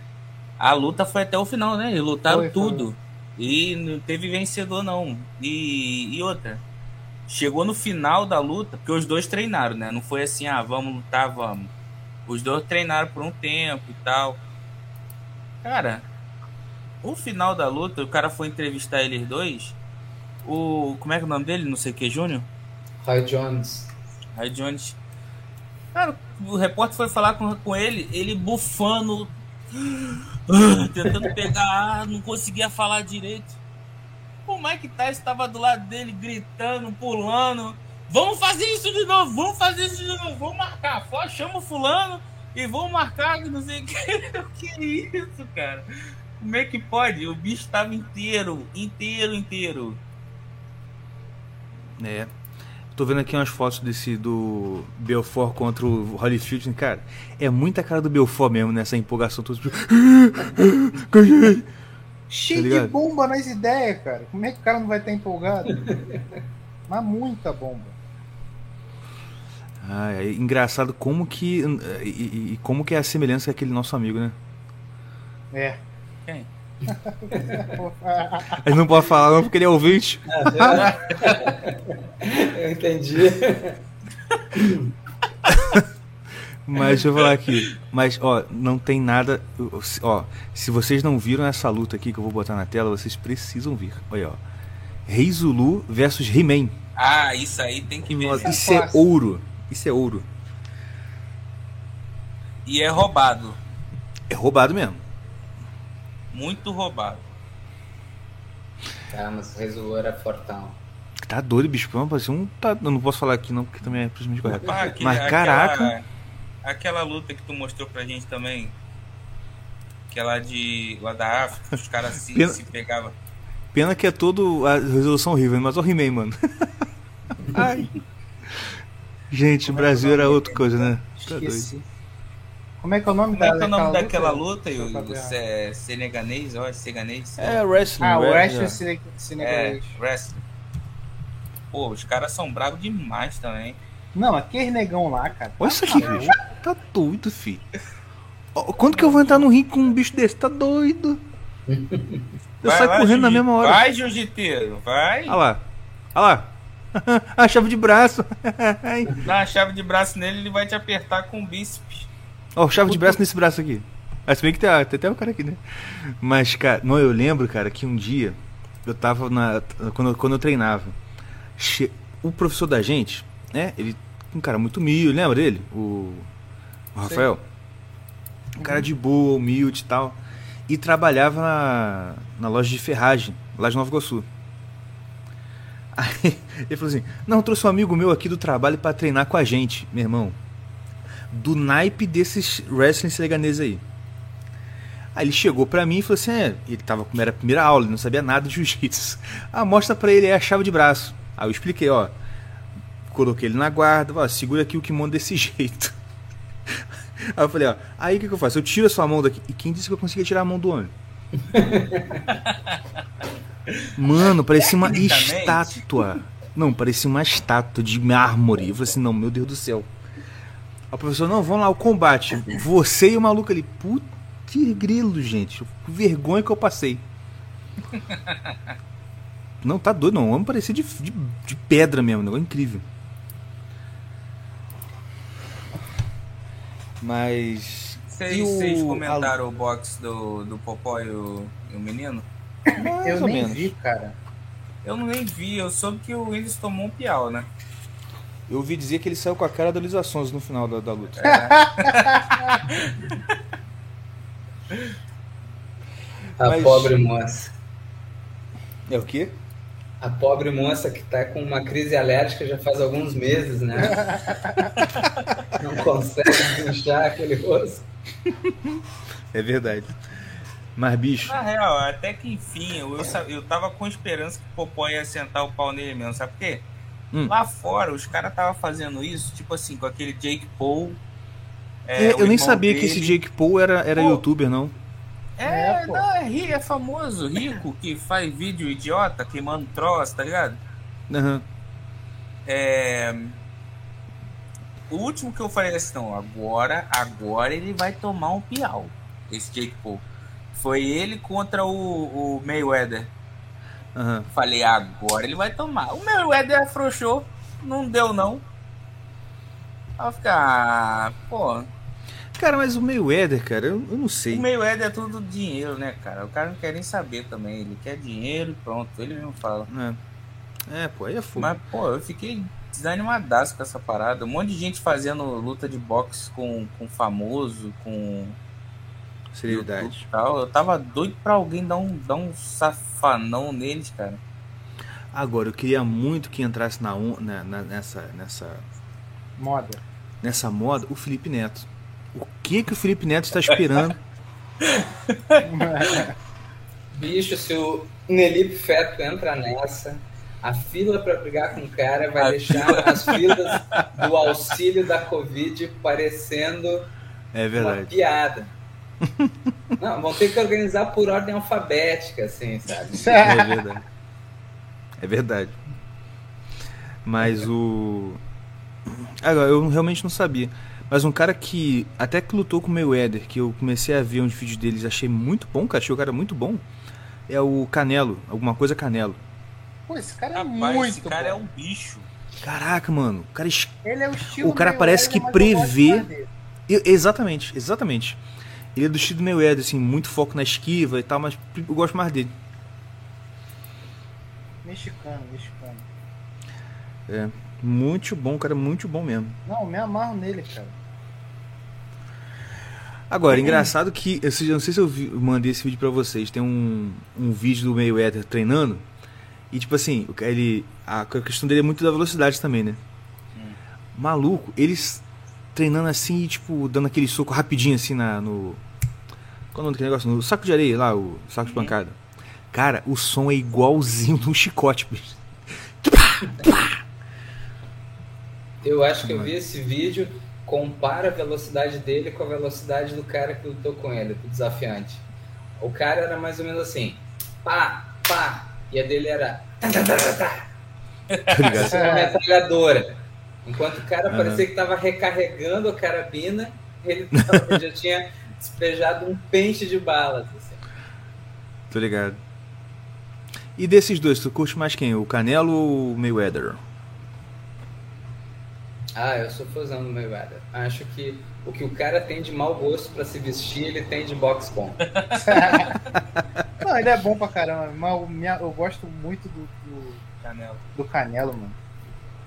a luta foi até o final, né? Eles lutaram foi, tudo. Foi. E não teve vencedor, não. E, e outra, chegou no final da luta, porque os dois treinaram, né? Não foi assim, ah, vamos lutar, vamos. Os dois treinaram por um tempo e tal. Cara, o final da luta, o cara foi entrevistar eles dois. O. Como é que é o nome dele? Não sei o que, Júnior? Ray Jones. Ray Jones. Cara, o repórter foi falar com, com ele, ele bufando, tentando pegar ar, não conseguia falar direito. O Mike Tyson estava do lado dele, gritando, pulando. Vamos fazer isso de novo, vamos fazer isso de novo, vamos marcar. chama o fulano e vão marcar não sei o que. O que é isso, cara? Como é que pode? O bicho estava inteiro, inteiro, inteiro. É. Tô vendo aqui umas fotos desse do Belfort contra o Holyfield, cara. É muita cara do Belfort mesmo nessa empolgação toda. Cheio tá de bomba nas ideias, cara. Como é que o cara não vai estar empolgado? Mas muita bomba. Ah, é engraçado como que. E, e, como que é a semelhança com aquele nosso amigo, né? É. Quem? Ele não pode falar não porque ele é ouvinte. Eu entendi. Mas deixa eu falar aqui. Mas, ó, não tem nada. Ó, se vocês não viram essa luta aqui que eu vou botar na tela, vocês precisam vir. Olha, ó. Rei Zulu versus He-Man. Ah, isso aí tem que ver. Isso é ouro. Isso é ouro. E é roubado. É roubado mesmo. Muito roubado. Tá, mas o Resolor era fortão. Tá doido, bicho. Parecia um. Tá, eu não posso falar aqui não, porque também é principalmente correto. Ah, aquele, mas caraca. Aquela, aquela, luta que tu mostrou pra gente também. Aquela de. lá da África, os caras se, pena, se pegavam. Pena que é todo a resolução horrível, mas eu rimei, mano. Ai. Gente, o Brasil era outra coisa, né? Tá Esqueci. Como é que é o nome, Como é que é o nome daquela luta, luta o, o seneganês, ó, seneganês? É, wrestling. Ah, wrestling seneganês. É, wrestling. Pô, os caras são bravos demais também. Não, aquele negão lá, cara. Olha isso aqui, bicho. Tá doido, filho. Quando que eu vou entrar no ringue com um bicho desse? Tá doido. Eu vai saio lá, correndo na mesma hora. Vai, jiu-jiteiro, vai. Olha lá. Olha lá. a chave de braço. Dá a chave de braço nele, ele vai te apertar com o bíceps. Ó, oh, chave de braço nesse braço aqui. Mas se bem que tem, tem até o um cara aqui, né? Mas, cara, não, eu lembro, cara, que um dia eu tava na. Quando, quando eu treinava, che... o professor da gente, né? Ele. Um cara muito humilde, lembra dele? O, o Rafael. Um cara de boa, humilde e tal. E trabalhava na, na loja de ferragem, lá de Nova Iguaçu. Aí ele falou assim: Não, trouxe um amigo meu aqui do trabalho para treinar com a gente, meu irmão. Do naipe desses wrestling seneganeses aí. Aí ele chegou pra mim e falou assim: é, ele tava com era a primeira aula, ele não sabia nada de jiu-jitsu. Ah, mostra pra ele aí a chave de braço. Aí eu expliquei: ó, coloquei ele na guarda, ó, segura aqui o kimono desse jeito. Aí eu falei, ó, aí o que, que eu faço? Eu tiro a sua mão daqui. E quem disse que eu conseguia tirar a mão do homem? Mano, parecia uma estátua. Não, parecia uma estátua de mármore. Eu falei assim, não, meu Deus do céu. A professora, não, vamos lá, o combate. Você e o maluco ali. Puta grilo, gente. Que vergonha que eu passei. Não, tá doido, não. O homem parecia de, de, de pedra mesmo, negócio incrível. Mas. Vocês, o- vocês comentaram o box do, do Popó e o, e o menino? Mais Eu ou nem menos. vi, cara. Eu não nem vi, eu soube que o Willis tomou um piau, né? Eu ouvi dizer que ele saiu com a cara da Luísa Sons no final da, da luta. A Mas- pobre moça. É o quê? A pobre moça que tá com uma crise alérgica já faz alguns meses, né? Não consegue puxar aquele rosto. É verdade. Mas, bicho, Na real, até que enfim, eu, eu, tava com esperança que o Popó ia sentar o pau nele mesmo, sabe por quê? Hum. Lá fora, os caras tava fazendo isso, tipo assim, com aquele Jake Paul. é, o eu nem sabia que dele. esse Jake Paul era, era Pô. youtuber, não. É, É, não, é, é famoso, rico, que faz vídeo idiota, queimando troço, tá ligado? Aham. É... O último que eu falei assim, não, agora, agora ele vai tomar um piau, esse Jake Paul. Foi ele contra o, o Mayweather. Aham. Falei, agora ele vai tomar. O Mayweather afrouxou, não deu não. Aí eu fiquei, ah, pô, Cara, mas o Mayweather, cara, eu, eu não o sei. Mayweather é tudo dinheiro, né, cara? O cara não quer nem saber também, ele quer dinheiro e pronto, ele mesmo fala. É. é, pô, aí é fogo. Mas, pô, eu fiquei desanimadaço com essa parada. Um monte de gente fazendo luta de boxe com, com famoso, com Seriedade. E tal. Eu tava doido pra alguém dar um, dar um safanão neles, cara. Agora, eu queria muito que entrasse na, na- na- nessa, nessa, Moda. nessa moda o Felipe Neto. O que que o Felipe Neto está esperando? Bicho, se o Nelipe Feto entra nessa, a fila pra brigar com o cara vai A deixar as filas do auxílio da Covid parecendo É uma piada. Não, vão ter que organizar por ordem alfabética, assim, sabe? É verdade. É verdade. Mas o. Agora, eu realmente não sabia. Mas um cara que até que lutou com o Mayweather, que eu comecei a ver uns vídeos deles, achei muito bom, cara, achei o cara muito bom. É o Canelo, alguma coisa Canelo. Pô, esse cara é Rapaz, muito esse cara bom. é um bicho. Caraca, mano, o cara es- Ele é o estilo O cara parece que prevê-. Eu- exatamente, exatamente. Ele é do estilo Mayweather, assim, muito foco na esquiva e tal, mas eu gosto mais dele. Mexicano, mexicano. É, muito bom, cara, muito bom mesmo. Não, me amarro nele, cara. Agora, engraçado que, eu não sei se eu mandei esse vídeo pra vocês, tem um, um vídeo do Mayweather treinando, e tipo assim, ele, a questão dele é muito da velocidade também, né? Maluco, eles treinando assim tipo, dando aquele soco rapidinho assim na, no... Qual é o nome daquele negócio? No saco de areia lá, o saco de pancada. Cara, o som é igualzinho de um chicote, bicho. Eu acho que eu vi esse vídeo, compara a velocidade dele com a velocidade do cara que lutou com ele, do desafiante. O cara era mais ou menos assim, pá, pá, e a dele era tá, tá, tá, tá, tá, Tá uma metralhadora. Enquanto o cara Aham. parecia que estava recarregando a carabina, ele, tava- já tinha despejado um pente de balas. assim. Tô ligado. E desses dois, tu curte mais quem? O Canelo ou o Mayweather? Ah, eu sou fãzão do Mayweather. Acho que o que o cara tem de mau gosto para se vestir, ele tem de boxe bom. Não, ele é bom pra caramba, mas eu gosto muito do, do, Canela. do Canelo, mano.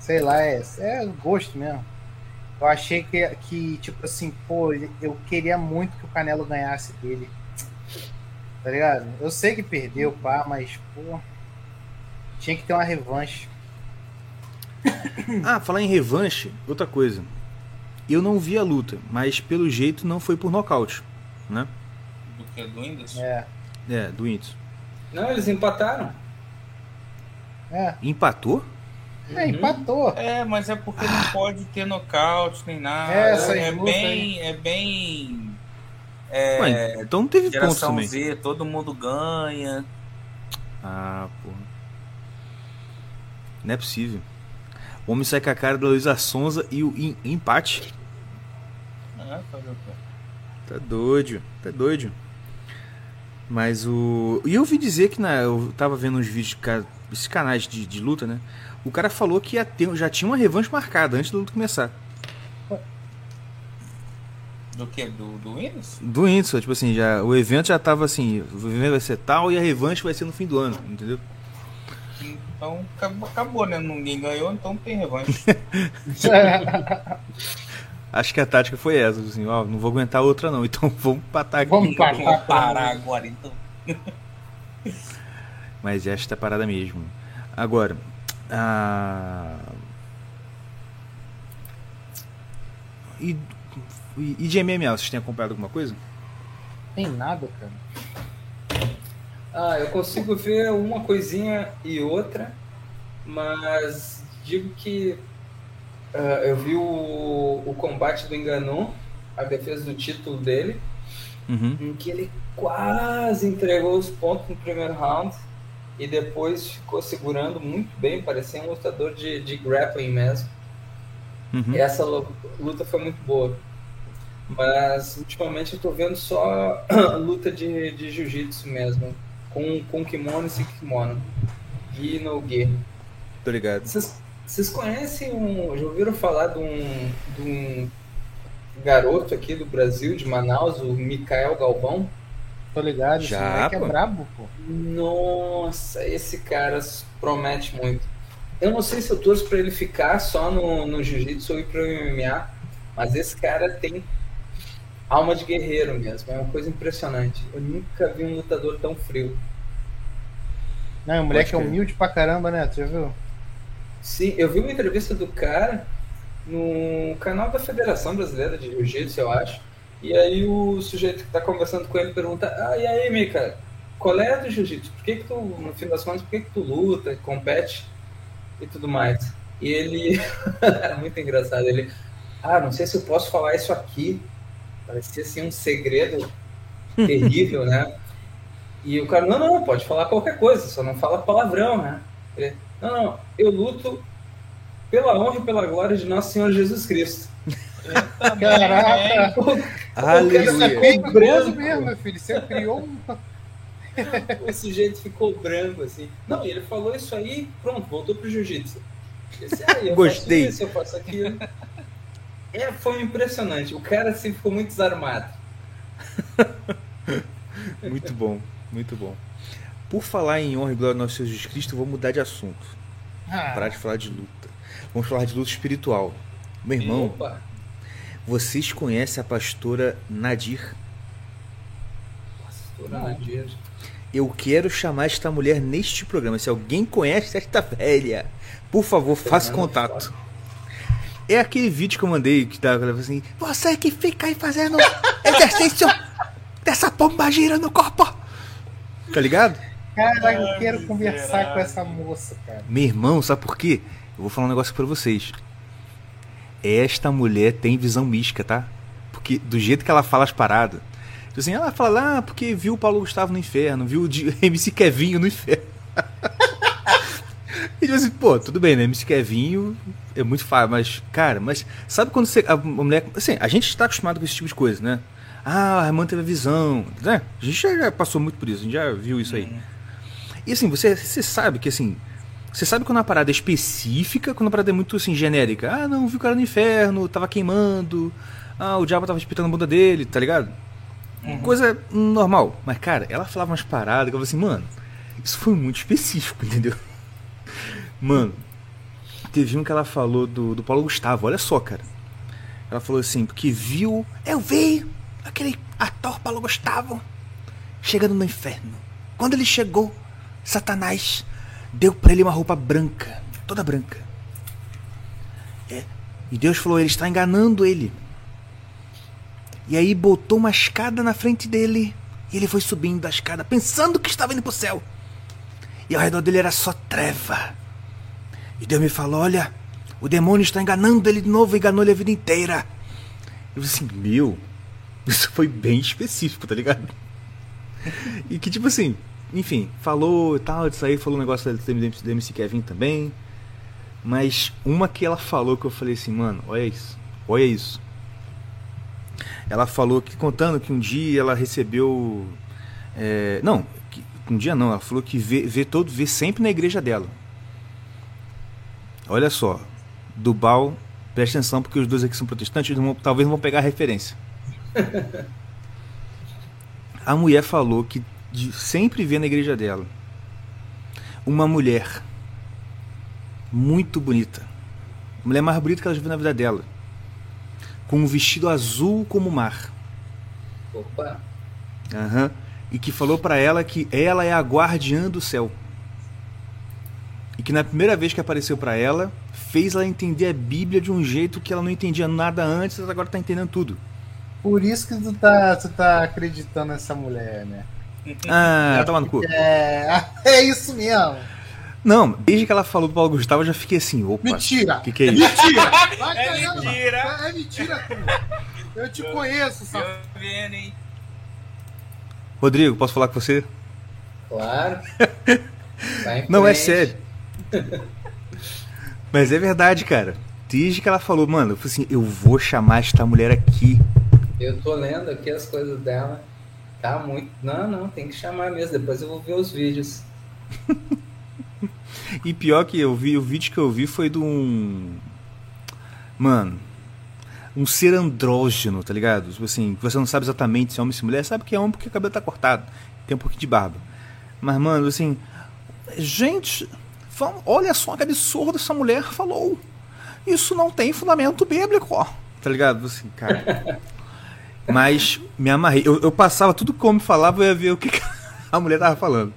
Sei lá, é, é gosto mesmo. Eu achei que, que, tipo assim, pô, eu queria muito que o Canelo ganhasse dele. Tá ligado? Eu sei que perdeu, pá, mas, pô, tinha que ter uma revanche. Ah, falar em revanche, outra coisa. Eu não vi a luta, mas pelo jeito não foi por nocaute, né? Do que? Do Whindersson? É, É, do Whindersson. Não, eles empataram. é. Empatou? É, empatou. É, mas é porque não pode ter nocaute nem nada. É, essa é, luta bem. É bem. É, Ué, então não teve pontos também. Z, todo mundo ganha. Ah, porra. Não é possível. O homem sai com a cara da Luísa Sonza e o em- empate. Ah, quê? Tá doido, tá doido. Mas o. E eu ouvi dizer que na. Eu tava vendo uns vídeos de ca- esses canais de, de luta, né? O cara falou que ia ter, já tinha uma revanche marcada antes da luta começar. Do que? Do, do Windows? Do Whindersson, tipo assim, já, o evento já tava assim, o evento vai ser tal e a revanche vai ser no fim do ano, entendeu? Então acabou, acabou, né? Ninguém ganhou, então não tem revanche. Acho que a tática foi essa, assim, ó, não vou aguentar outra não, então vamos empatar aqui. Vamos empatar. Vamos parar agora, então. Mas esta é a parada mesmo. Agora, a... E, e, de MMA, vocês têm acompanhado alguma coisa? Tem nada, cara. Ah, eu consigo ver uma coisinha e outra, mas digo que ah, eu vi o, o combate do Enganou, a defesa do título dele, Uhum. em que ele quase entregou os pontos no primeiro round e depois ficou segurando muito bem, parecia um lutador de, de grappling mesmo. Uhum. Essa lu- luta foi muito boa. Mas ultimamente eu tô vendo só luta de, de jiu-jitsu mesmo. Com, com kimono e sem kimono. Gi no Gi. Tô ligado. Vocês vocês conhecem um. Já ouviram falar de um, de um garoto aqui do Brasil, de Manaus, o Mikael Galvão? Tô ligado, esse Já, moleque é pô. brabo, pô. Nossa, esse cara promete muito. Eu não sei se eu torço pra ele ficar só no, no jiu-jitsu ou ir pro MMA, mas esse cara tem alma de guerreiro mesmo. É uma coisa impressionante. Eu nunca vi um lutador tão frio. Não, o moleque é humilde pra caramba, né? Tu já viu? Sim, eu vi uma entrevista do cara no canal da Federação Brasileira de Jiu-Jitsu, eu acho. E aí o sujeito que tá conversando com ele pergunta: Ah, e aí, Mika, qual é do jiu-jitsu? Por que, que tu, no fim das contas, por que, que tu luta, compete e tudo mais? E ele, é muito engraçado, ele, ah, não sei se eu posso falar isso aqui. Parecia assim um segredo terrível, né? E o cara, não, não, pode falar qualquer coisa, só não fala palavrão, né? Ele, não, não, eu luto pela honra e pela glória de nosso Senhor Jesus Cristo. Caraca! Aleluia. é perigoso branco. mesmo, meu filho. Você criou um. o sujeito ficou branco, assim. Não, e ele falou isso aí, pronto, voltou pro jiu-jitsu. "Ah, Gostei. faço isso, eu faço aquilo. É, foi impressionante. O cara assim ficou muito desarmado. Muito bom, muito bom. Por falar em honra e glória do nosso Senhor Jesus Cristo, eu vou mudar de assunto. Parar Ah, de falar de luta. Vamos falar de luta espiritual. Meu irmão, Opa, vocês conhecem a pastora Nadir? pastora Nadir. Eu quero chamar esta mulher neste programa. Se alguém conhece esta velha, por favor, faça contato. É aquele vídeo que eu mandei que tava falando assim: Você que fica aí fazendo exercício dessa pomba gira no corpo. Tá ligado? Caraca, eu quero conversar com essa moça, cara. Meu irmão, sabe por quê? Eu vou falar um negócio pra vocês. Esta mulher tem visão mística, tá? Porque do jeito que ela fala as paradas. Tipo assim, ela fala lá, ah, porque viu o Paulo Gustavo no inferno, viu o MC Kevinho no inferno. e tipo assim, pô, tudo bem, né? MC Kevinho é muito fácil, mas, cara, mas sabe quando você. A mulher. Assim, a gente está acostumado com esse tipo de coisa, né? Ah, a irmã teve a visão, né? A gente já passou muito por isso, a gente já viu isso aí. E assim, você, você sabe que assim. Você sabe quando a parada é específica, quando a parada é muito assim, genérica. Ah, não, vi o cara no inferno, tava queimando. Ah, o diabo tava espetando a bunda dele, tá ligado? Coisa normal. Mas, cara, ela falava umas paradas que eu falei assim, mano, isso foi muito específico, entendeu? Mano, teve um que ela falou do, do Paulo Gustavo, olha só, cara. Ela falou assim, porque viu. Eu vi aquele ator Paulo Gustavo chegando no inferno. Quando ele chegou, Satanás deu pra ele uma roupa branca, toda branca. É. E Deus falou, ele está enganando ele. E aí botou uma escada na frente dele. E ele foi subindo a escada, pensando que estava indo pro céu. E ao redor dele era só treva. E Deus me falou: olha, o demônio está enganando ele de novo, enganou ele a vida inteira. Eu falei assim, meu, isso foi bem específico, tá ligado? E que tipo assim, enfim, falou e tal, disso aí, falou um negócio da, MC Kevin também. Mas uma que ela falou que eu falei assim, mano, olha isso, olha isso. Ela falou que contando que um dia ela recebeu. É, não, que, um dia não, ela falou que vê, vê todo, vê sempre na igreja dela. Olha só, Dubal, preste atenção porque os dois aqui são protestantes, não, talvez não vão pegar a referência. a mulher falou que de, sempre vê na igreja dela uma mulher muito bonita, a mulher mais bonita que ela já viu na vida dela com um vestido azul como o mar. Opa! Uhum. E que falou para ela que ela é a guardiã do céu. E que na primeira vez que apareceu para ela, fez ela entender a Bíblia de um jeito que ela não entendia nada antes, mas agora tá entendendo tudo. Por isso que tu tá, tu tá acreditando nessa mulher, né? Ah, toma no cu. É, é isso mesmo. Não, desde que ela falou do Paulo Gustavo, eu já fiquei assim, opa. Mentira! O que, que é isso? Mentira! Vai, É caramba. mentira. É, é mentira, tu. Eu te conheço, safado. Eu vendo, hein? Rodrigo, posso falar com você? Claro. Não, é sério. Mas é verdade, cara. Desde que ela falou, mano, eu falei assim, eu vou chamar esta mulher aqui. Eu tô lendo aqui as coisas dela. Tá muito. Não, não, tem que chamar mesmo. Depois eu vou ver os vídeos. E pior que eu vi, o vídeo que eu vi foi de um. Mano. Um ser andrógeno, tá ligado? Tipo assim, você não sabe exatamente se é homem ou se é mulher, sabe que é homem porque o cabelo tá cortado. Tem um pouquinho de barba. Mas, mano, assim. Gente, olha só que absurdo essa mulher falou. Isso não tem fundamento bíblico, ó. Tá ligado? Assim, cara. Mas me amarrei. Eu, eu passava tudo como falava, eu ia ver o que que a mulher tava falando.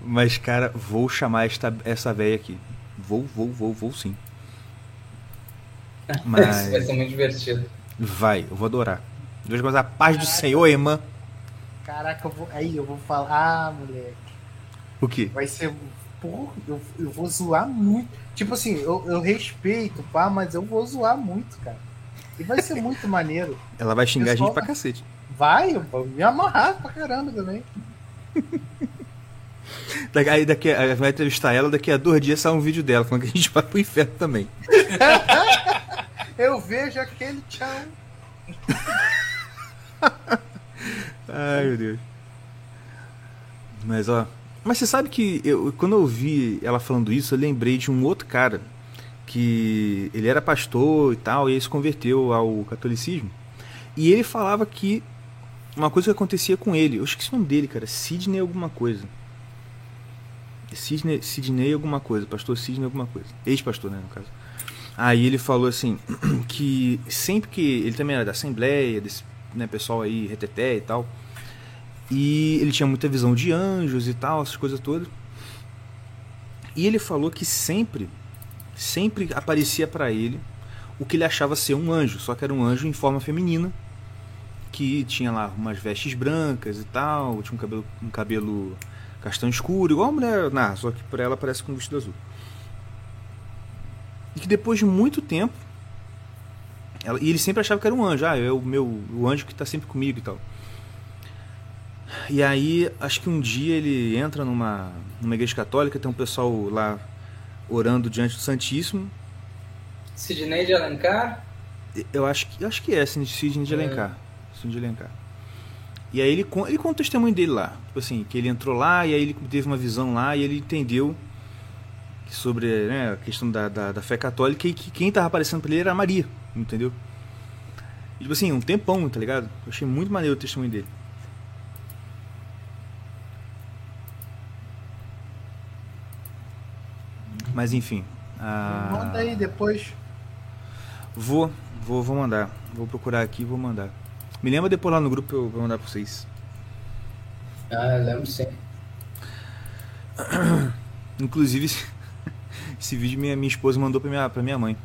Mas, cara, vou chamar esta, essa véia aqui. Vou, vou, vou, vou sim. Isso vai Mas ser muito divertido. vai, eu vou adorar. Deus gosta a paz do Senhor, irmã. Caraca, eu vou, aí eu vou falar, ah, moleque. O quê? Vai ser. Porra, eu, eu vou zoar muito. Tipo assim, eu, eu respeito, pá, mas eu vou zoar muito, cara. E vai ser muito maneiro. Ela vai xingar a Pessoal- gente pra cacete. Vai, eu vou me amarrar pra caramba também. Aí daqui, a- vai entrevistar ela, daqui a dois dias sai um vídeo dela, falando que a gente vai pro inferno também. Eu vejo aquele tchau. Ai, meu Deus. Mas, ó. Mas você sabe que eu, quando eu ouvi ela falando isso, eu lembrei de um outro cara que ele era pastor e tal, e ele se converteu ao catolicismo. E ele falava que uma coisa que acontecia com ele, eu esqueci o nome dele, cara, Sidney alguma coisa. Sidney, Sidney alguma coisa, pastor Sidney alguma coisa. Ex-pastor, né, no caso. Aí ele falou assim, que sempre que ele também era da Assembleia, desse né, pessoal aí, reteté e tal. E ele tinha muita visão de anjos e tal, essas coisas todas. E ele falou que sempre, sempre aparecia para ele o que ele achava ser um anjo, só que era um anjo em forma feminina, que tinha lá umas vestes brancas e tal, tinha um cabelo, um cabelo castanho escuro, igual a mulher narra, só que por ela parece com um vestido azul. E que depois de muito tempo, ela- e ele sempre achava que era um anjo, ah, é o meu o anjo que está sempre comigo e tal. E aí, acho que um dia ele entra numa, numa igreja católica, tem um pessoal lá orando diante do Santíssimo. Sidney de Alencar? Eu acho que, eu acho que é, Sidney de É. Alencar. Sidney de Alencar. E aí ele, ele conta o testemunho dele lá. Tipo assim, que ele entrou lá e aí ele teve uma visão lá e ele entendeu sobre né, a questão da, da, da fé católica e que quem tava aparecendo pra ele era a Maria, entendeu? E, tipo assim, um tempão, tá ligado? Eu achei muito maneiro o testemunho dele. Mas enfim. a- Manda aí depois. Vou, vou, vou mandar. Vou procurar aqui e vou mandar. Me lembra depois lá no grupo eu vou mandar pra vocês. Ah, eu lembro sim. Inclusive, esse, esse vídeo minha, minha esposa mandou pra minha, pra minha mãe.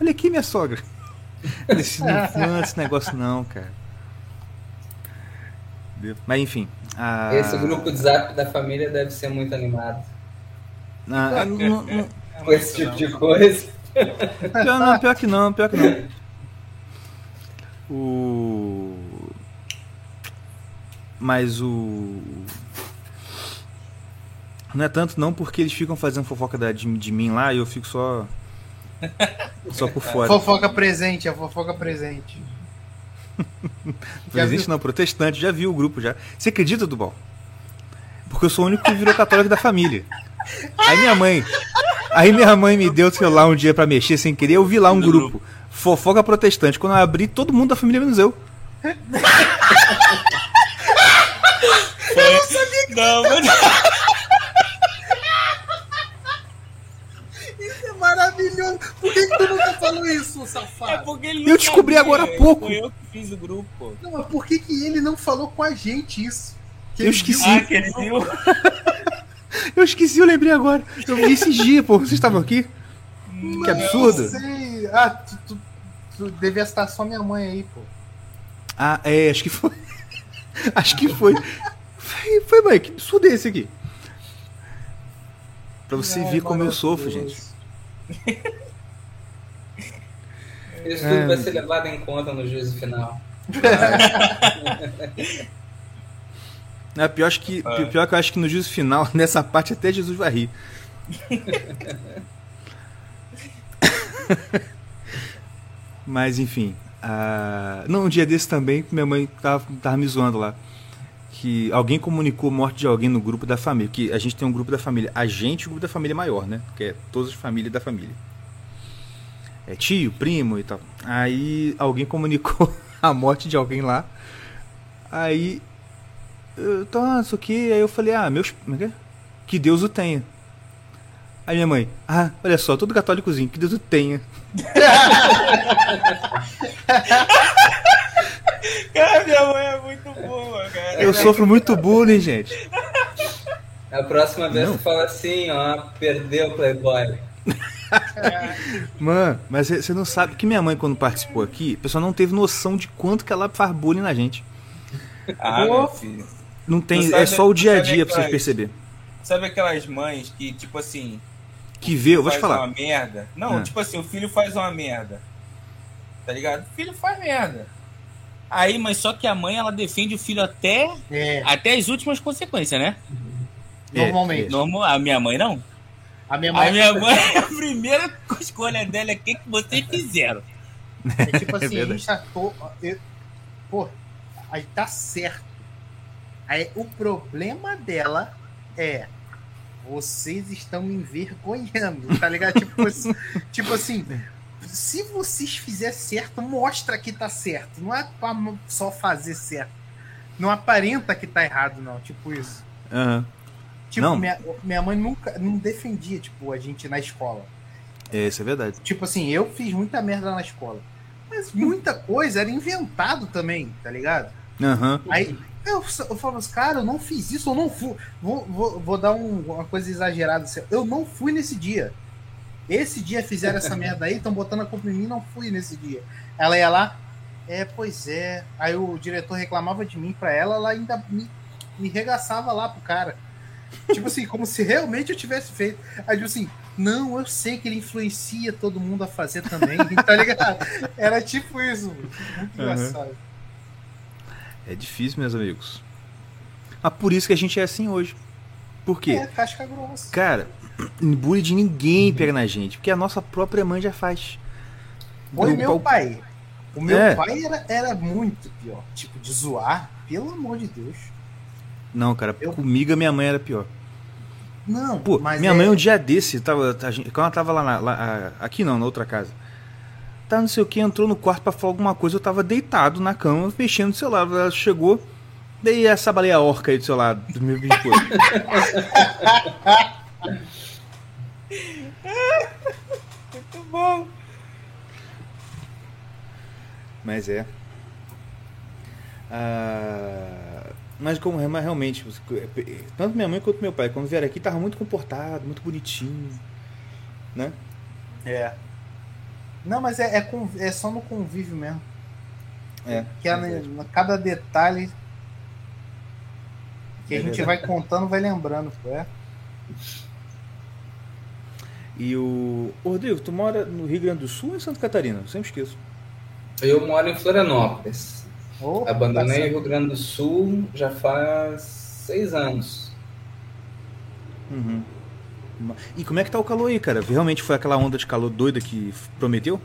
Olha aqui, minha sogra. Eu disse, não manda esse negócio não, cara. Mas enfim. a- Esse grupo de zap da família deve ser muito animado. Ah, não, não, Com esse tipo de coisa. pior, não, pior que não, pior que não. O. Mas o. Não é tanto não porque eles ficam fazendo fofoca da- de, de mim lá e eu fico só. Só por fora. Fofoca presente, a fofoca presente. Presente não, protestante, já vi o grupo já. Você acredita, Dubal? Porque eu sou o único que virou católico da família. Aí minha mãe. Aí minha mãe me deu o celular um dia pra mexer sem querer, eu vi lá um No grupo. Fofoca protestante. Quando eu abri, todo mundo da família menos eu. Não, mano. Isso é maravilhoso. Por que, que tu nunca falou isso, É safado? porque ele Eu não descobri sabia, agora há pouco. Foi eu que fiz o grupo. Não, mas por que, que ele não falou com a gente isso? Que Eu esqueci. Ah, que ele viu? Eu esqueci, eu lembrei agora. Eu vi esses dias, pô. Vocês estavam aqui? Que absurdo. Eu sei. Ah, tu, tu, tu devia estar só minha mãe aí, pô. Ah, é, acho que foi. Acho que foi. Foi, foi mãe, que absurdo é esse aqui? Pra você Ai, ver como eu sofro, gente. Isso É. tudo vai ser levado em conta no juízo final. É, pior, acho que, É. pior que eu acho que no juízo final, nessa parte, até Jesus vai rir. Mas enfim. ah, Não, um dia desse também, minha mãe tava, tava me zoando lá. Que alguém comunicou a morte de alguém no grupo da família. Que a gente tem um grupo da família. A gente, o grupo da família maior, né? Que é todas as famílias da família. É tio, primo e tal. Aí alguém comunicou a morte de alguém lá. Aí ah, isso aqui. Aí eu falei, ah, meus. é que é? Que Deus o tenha. Aí minha mãe, ah, olha só, todo católicozinho, que Deus o tenha. Cara, minha mãe é muito boa, cara. Eu sofro muito bullying, gente. A próxima vez Não. tu fala assim, ó, perdeu o Playboy. Mano, mas você não sabe que minha mãe, quando participou aqui, a pessoa não teve noção de quanto que ela faz bullying na gente. Ah, meu filho. Não tem, Tu sabe- é só o dia a dia pra vocês aquelas- perceber. Sabe aquelas mães que, tipo assim, Que vê, eu vou te faz falar. uma merda? Não, Ah. tipo assim, o filho faz uma merda. Tá ligado? O filho faz merda. Aí, mas só que a mãe, ela defende o filho até, É, até as últimas consequências, né? É, normalmente. Normal, a minha mãe não. A minha mãe A minha mãe, a primeira escolha dela é o que, que vocês fizeram. é tipo assim, a verdade. gente tá. To... eu- Pô, aí tá certo. Aí o problema dela é. Vocês estão me envergonhando, tá ligado? Tipo, assim- tipo assim, se vocês fizerem certo, mostra que tá certo. Não é pra só fazer certo. Não aparenta que tá errado, não. Tipo isso. Aham. Tipo, Não. minha, minha mãe nunca não defendia, tipo, a gente na escola. É, isso é verdade. Tipo assim, eu fiz muita merda na escola. Mas muita coisa era inventado também, tá ligado? Aham. Aí eu, eu assim, cara, eu não fiz isso, eu não fui. Vou, vou, vou dar um- uma coisa exagerada assim. Eu não fui nesse dia. Esse dia fizeram essa merda aí, estão botando a culpa em mim, não fui nesse dia. Ela ia lá, é, pois é. Aí o diretor reclamava de mim pra ela, ela ainda me, me regaçava lá pro cara. Tipo assim, como se realmente eu tivesse feito. Aí, tipo assim, não, eu sei que ele influencia todo mundo a fazer também, tá ligado? Era tipo isso, muito Uhum. É difícil, meus amigos. Mas por isso que a gente é assim hoje. Por quê? É, casca grossa. Cara, bullying de ninguém pega na gente, porque a nossa própria mãe já faz. Foi Do meu pau- pai. O meu É. pai era, era muito pior. Tipo, de zoar, pelo amor de Deus. Não, cara, Eu- comigo a minha mãe era pior. Não, Pô, minha é- mãe um dia desse, tava, a gente- quando ela tava lá, na- lá, aqui não, na outra casa. Tá, não sei o que, entrou no quarto pra falar alguma coisa, eu tava deitado na cama, mexendo no celular. Ela chegou, daí essa baleia orca aí do seu lado, do meu esposo. Muito bom. Mas é. Ah, mas como mas realmente, tanto minha mãe quanto meu pai, quando vieram aqui, tava muito comportado, muito bonitinho. Né? É. Não, mas é, é, é só no convívio mesmo. É. Que é na- cada detalhe que a É gente vai contando, vai lembrando. Pô, é. E o. Ô, Rodrigo, tu mora no Rio Grande do Sul ou em Santa Catarina? Eu sempre esqueço. Eu moro em Florianópolis. Oh, Abandonei o Rio Grande do Sul já faz seis anos. Uhum. E como é que tá o calor aí, cara? Realmente foi aquela onda de calor doida que prometeu?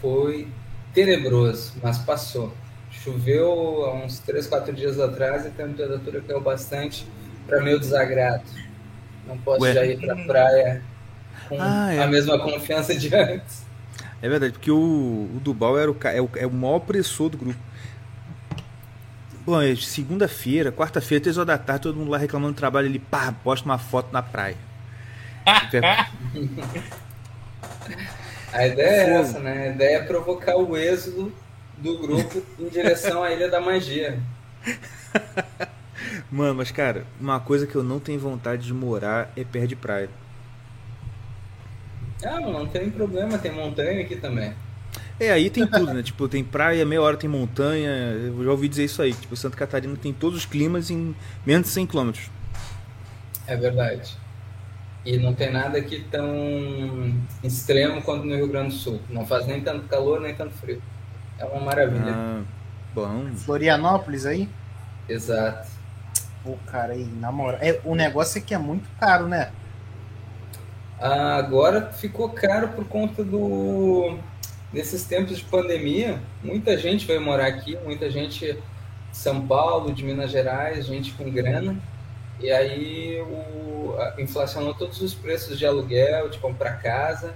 Foi tenebroso, mas passou. Choveu há uns 3, 4 dias atrás e a temperatura caiu bastante para meu desagrado. Não posso Ué? já ir para a praia com ah, é. a mesma confiança de antes. É verdade, porque o, o Dubal era o, é, o, é o maior opressor do grupo. Bom, é segunda-feira, quarta-feira, três horas da tarde, todo mundo lá reclamando do trabalho, ele pá, posta uma foto na praia. a ideia é essa, né? A ideia é provocar o êxodo do grupo em direção à Ilha da Magia. Mano, mas cara, uma coisa que eu não tenho vontade de morar é perto de praia. Ah, não tem problema, tem montanha aqui também. É, aí tem tudo, né? tipo, tem praia, meia hora tem montanha. Eu já ouvi dizer isso aí. Tipo, Santa Catarina tem todos os climas em menos de 100 km. É verdade. E não tem nada aqui tão extremo quanto no Rio Grande do Sul. Não faz nem tanto calor, nem tanto frio. É uma maravilha. Ah, bom. Florianópolis aí? Exato. Pô, cara, aí, na moral. É, o negócio é que é muito caro, né? Ah, agora ficou caro por conta do. Nesses tempos de pandemia, muita gente veio morar aqui, muita gente de São Paulo, de Minas Gerais, gente com grana. E aí o, inflacionou todos os preços de aluguel, de comprar casa,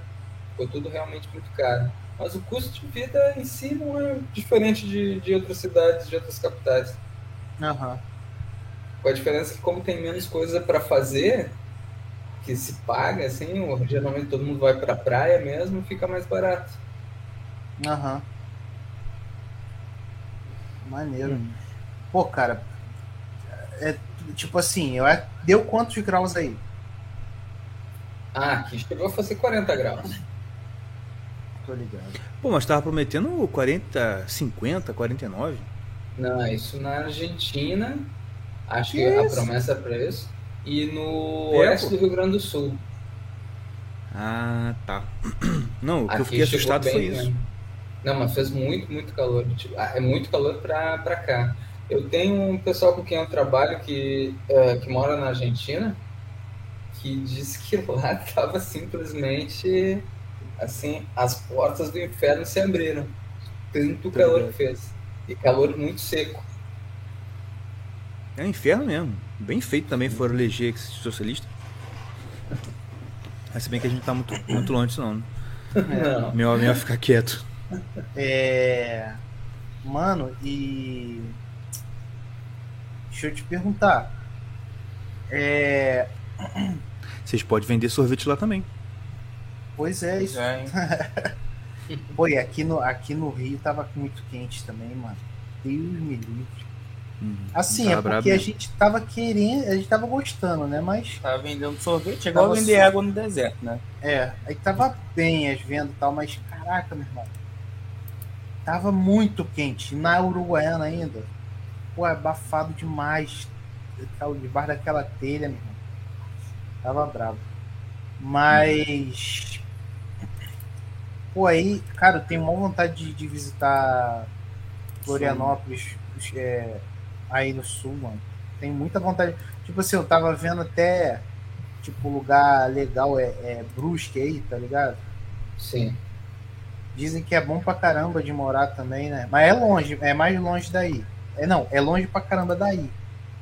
ficou tudo realmente muito caro. Mas o custo de vida em si não é diferente de, de outras cidades, de outras capitais. Uhum. Com a diferença que como tem menos coisa para fazer, que se paga, assim, geralmente todo mundo vai para a praia mesmo, fica mais barato. Aham. Uhum. Maneiro. Hum. Pô, cara, é tipo assim, eu, deu quantos graus aí? Ah, aqui chegou a fazer 40 graus. Tô ligado. Pô, mas tava prometendo 40, 50, 49? Não, isso na Argentina. Acho que, que a promessa é pra isso. E no oeste do Rio Grande do Sul. Ah, tá. Não, o que eu fiquei assustado foi isso. Mesmo. Não, mas fez muito, muito calor. Tipo, ah, é muito calor pra, pra cá. Eu tenho um pessoal com quem eu trabalho que, uh, que mora na Argentina que diz que lá tava simplesmente assim, as portas do inferno se abriram. Tanto calor que fez. E calor muito seco. É um inferno mesmo. Bem feito também foram eleger esse socialista. Mas se bem que a gente tá muito, muito longe disso não. Né? Não. Meu, melhor ficar quieto. É. Mano, e. Deixa eu te perguntar. É. Vocês podem vender sorvete lá também. Pois é, isso. É, Pô, e aqui no, aqui no Rio tava muito quente também, mano. Deus me livre. Uhum. Assim, é porque a gente tava querendo, a gente tava gostando, né? Mas. Tava vendendo sorvete, igual tava vender só... água no deserto, né? É, aí tava bem as vendas e tal, mas caraca, meu irmão. Tava muito quente. Na Uruguaiana ainda. Pô, é abafado demais. Debaixo daquela telha, meu irmão. Tava bravo. Mas. Pô, aí, cara, eu tenho uma vontade de, de visitar Florianópolis é, aí no sul, mano. Tenho muita vontade. Tipo assim, eu tava vendo até, tipo, lugar legal é, é Brusque aí, tá ligado? Sim. Dizem que é bom pra caramba de morar também, né? Mas é longe, é mais longe daí. É não, é longe pra caramba daí.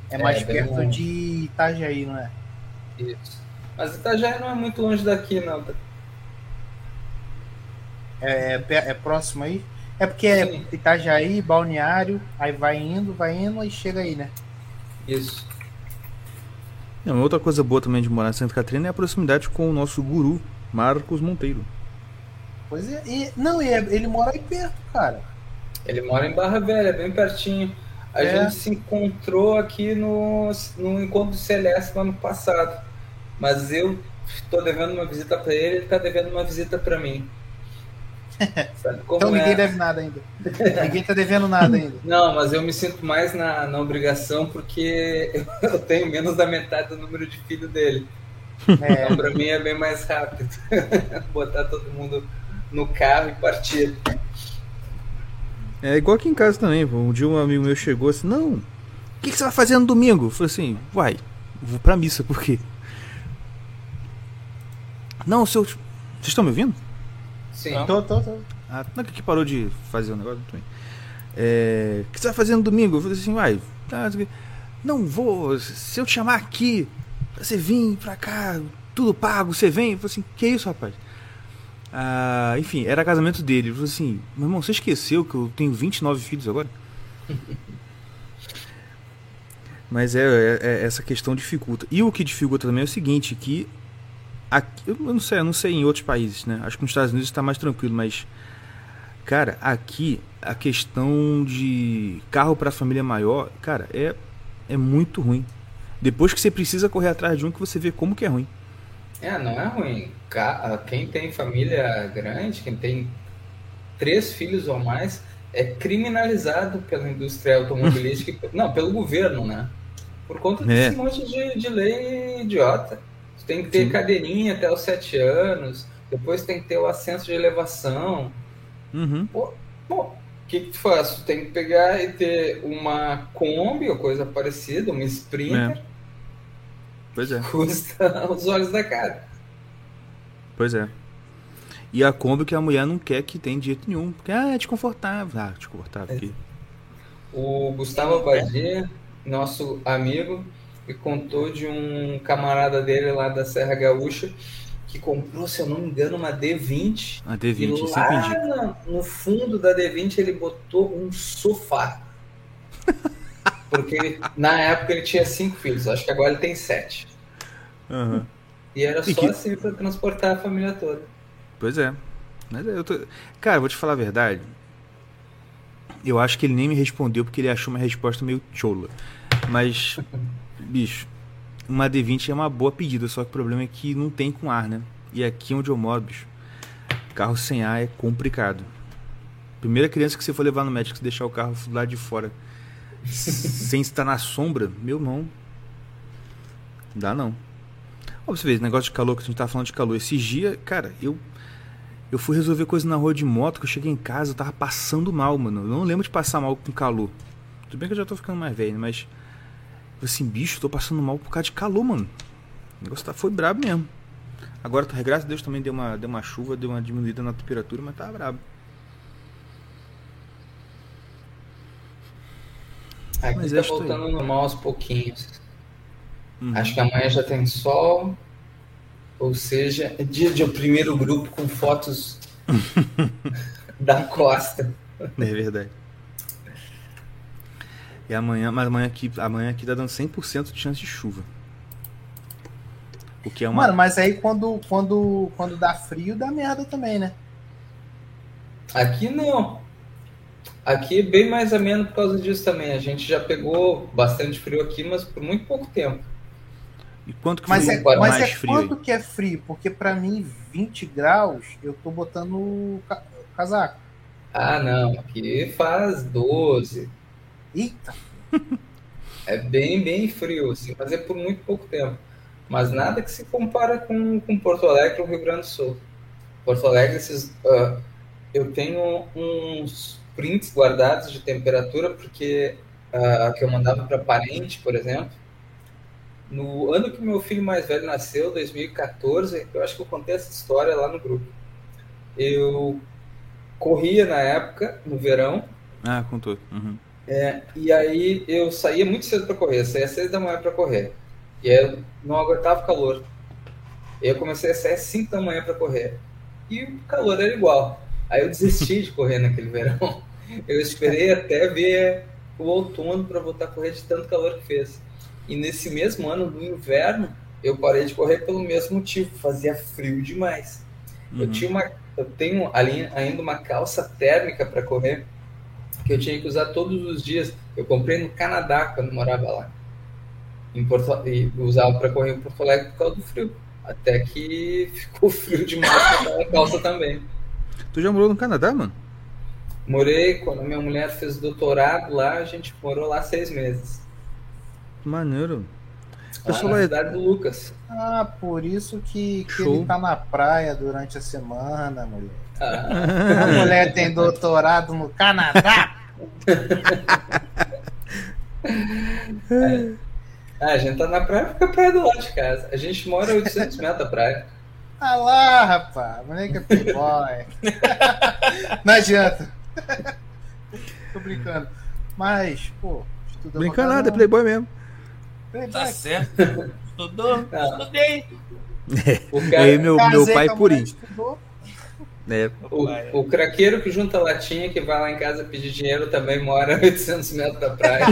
É, é mais perto longe. de Itajaí, não é? Isso. Mas Itajaí não é muito longe daqui, não. É, é, é próximo aí? É porque é Sim. é Itajaí, Balneário, aí vai indo, vai indo e chega aí, né? Isso. Não, outra coisa boa também de morar em Santa Catarina é a proximidade com o nosso guru, Marcos Monteiro. Pois é, e, não, e é, ele mora aí perto, cara. Ele mora em Barra Velha, bem pertinho. A é. gente se encontrou aqui no, no Encontro Celeste no ano passado. Mas eu estou devendo uma visita para ele, ele está devendo uma visita para mim. então ninguém é? deve nada ainda. ninguém está devendo nada ainda. Não, mas eu me sinto mais na, na obrigação porque eu tenho menos da metade do número de filho dele. É. Então, pra mim é bem mais rápido. Botar todo mundo no carro e partir. É igual aqui em casa também. Um dia um amigo meu chegou assim: Não, o que, que você vai fazer no domingo? Eu falei assim: Uai, vou pra missa, por quê? Não, seu. Vocês estão me ouvindo? Sim. Tô, tô, tô. Ah, não é que parou de fazer o um negócio também. É, o que você vai fazer no domingo? Eu falei assim, uai, tá, não vou. Se eu te chamar aqui, você vir pra cá, tudo pago, você vem? Eu falei assim, que isso, rapaz? Ah, enfim, era casamento dele. Ele falou assim, meu irmão, você esqueceu que eu tenho 29 filhos agora? Mas é, é, é, essa questão dificulta. E o que dificulta também é o seguinte, que aqui, eu não sei, eu não sei em outros países, né? Acho que nos Estados Unidos está mais tranquilo, mas cara, aqui a questão de carro para família maior, cara, é é muito ruim. Depois que você precisa correr atrás de um que você vê como que é ruim. É, não é ruim. Quem tem família grande, quem tem três filhos ou mais, é criminalizado pela indústria automobilística, não, pelo governo, né? Por conta desse é. monte de, de lei idiota. Você tem que ter Sim. cadeirinha até os sete anos, depois tem que ter o assenso de elevação. Uhum. Pô, pô, que, que tu faz? Tu tem que pegar e ter uma Kombi ou coisa parecida, uma Sprinter. É. Pois é. Custa os olhos da cara. Pois é. E a Kombi que a mulher não quer que tem de jeito nenhum. Porque ah, é desconfortável. Ah, desconfortável aqui. O Gustavo Badia, nosso amigo, me contou de um camarada dele lá da Serra Gaúcha que comprou, se eu não me engano, uma D20. A D20, e lá no fundo da D20 ele botou um sofá. Porque ele, na época ele tinha cinco filhos, acho que agora ele tem sete. Uhum. E era só e que... assim para transportar a família toda. Pois é. Mas eu tô... Cara, vou te falar a verdade. Eu acho que ele nem me respondeu porque ele achou uma resposta meio chola. Mas, bicho, uma D20 é uma boa pedida, só que o problema é que não tem com ar, né? E aqui onde eu moro, bicho, carro sem ar é complicado. Primeira criança que você for levar no médico, se deixar o carro do lado de fora sem estar na sombra, meu irmão, dá não. Ó, você vê, negócio de calor, que a gente tá falando de calor. Esses dias, cara, eu eu fui resolver coisa na rua de moto, que eu cheguei em casa, eu tava passando mal, mano. Eu não lembro de passar mal com calor. Tudo bem que eu já tô ficando mais velho, mas assim, bicho, tô passando mal por causa de calor, mano. O negócio tá, foi brabo mesmo. Agora, tá, graças a Deus, também deu uma, deu uma chuva, deu uma diminuída na temperatura, mas tá brabo. Aqui mas tá voltando normal aos pouquinhos. Uhum. Acho que amanhã já tem sol. Ou seja, é dia de o primeiro grupo com fotos da costa. É verdade. E amanhã, mas amanhã aqui, amanhã aqui tá dando 100% de chance de chuva. O que é uma... Mano, mas aí quando, quando, quando dá frio, dá merda também, né? Aqui não. Aqui é bem mais ameno por causa disso também. A gente já pegou bastante frio aqui, mas por muito pouco tempo. E quanto que mas é, mas mais é frio quanto que é frio? Porque para mim, 20 graus, eu tô botando casaco. Ah, não. Aqui faz 12. Eita! É bem, bem frio, assim, mas é por muito pouco tempo. Mas nada que se compara com, com Porto Alegre ou Rio Grande do Sul. Porto Alegre, esses, uh, eu tenho uns prints guardados de temperatura, porque uh, que eu mandava para parente, por exemplo. No ano que meu filho mais velho nasceu, 2014, eu acho que eu contei essa história lá no grupo. Eu corria na época, no verão. Ah, contou. Uhum. É, e aí eu saía muito cedo para correr, saía às seis da manhã para correr. E aí eu não aguentava o calor. Eu comecei a sair às cinco da manhã para correr. E o calor era igual. Aí eu desisti de correr naquele verão. Eu esperei até ver o outono para voltar a correr de tanto calor que fez. E nesse mesmo ano, no inverno, eu parei de correr pelo mesmo motivo, fazia frio demais. Uhum. Eu tinha uma, eu tenho ali ainda uma calça térmica para correr que eu tinha que usar todos os dias. Eu comprei no Canadá quando morava lá. Em Porto, e usava para correr em Porto Alegre por causa do frio. Até que ficou frio demais para a calça também. Tu já morou no Canadá, mano? Morei quando minha mulher fez doutorado lá, a gente morou lá seis meses. Maneiro. Pessoal, na cidade do Lucas. Ah, por isso que, que ele tá na praia durante a semana, mulher. Ah. A mulher tem doutorado no Canadá. é. Ah, a gente tá na praia porque a praia do lado de casa. A gente mora a 800 metros da praia. Ah lá, rapaz. Moleque é playboy. Não adianta. Tô brincando. Mas, pô, estudou Brinca nada, é playboy mesmo. Playboy. Tá certo. Estudou? Estudei. O cara... Aí meu, meu pai purinho. Estudou. É. O, o craqueiro que junta latinha, que vai lá em casa pedir dinheiro, também mora a 800 metros da praia.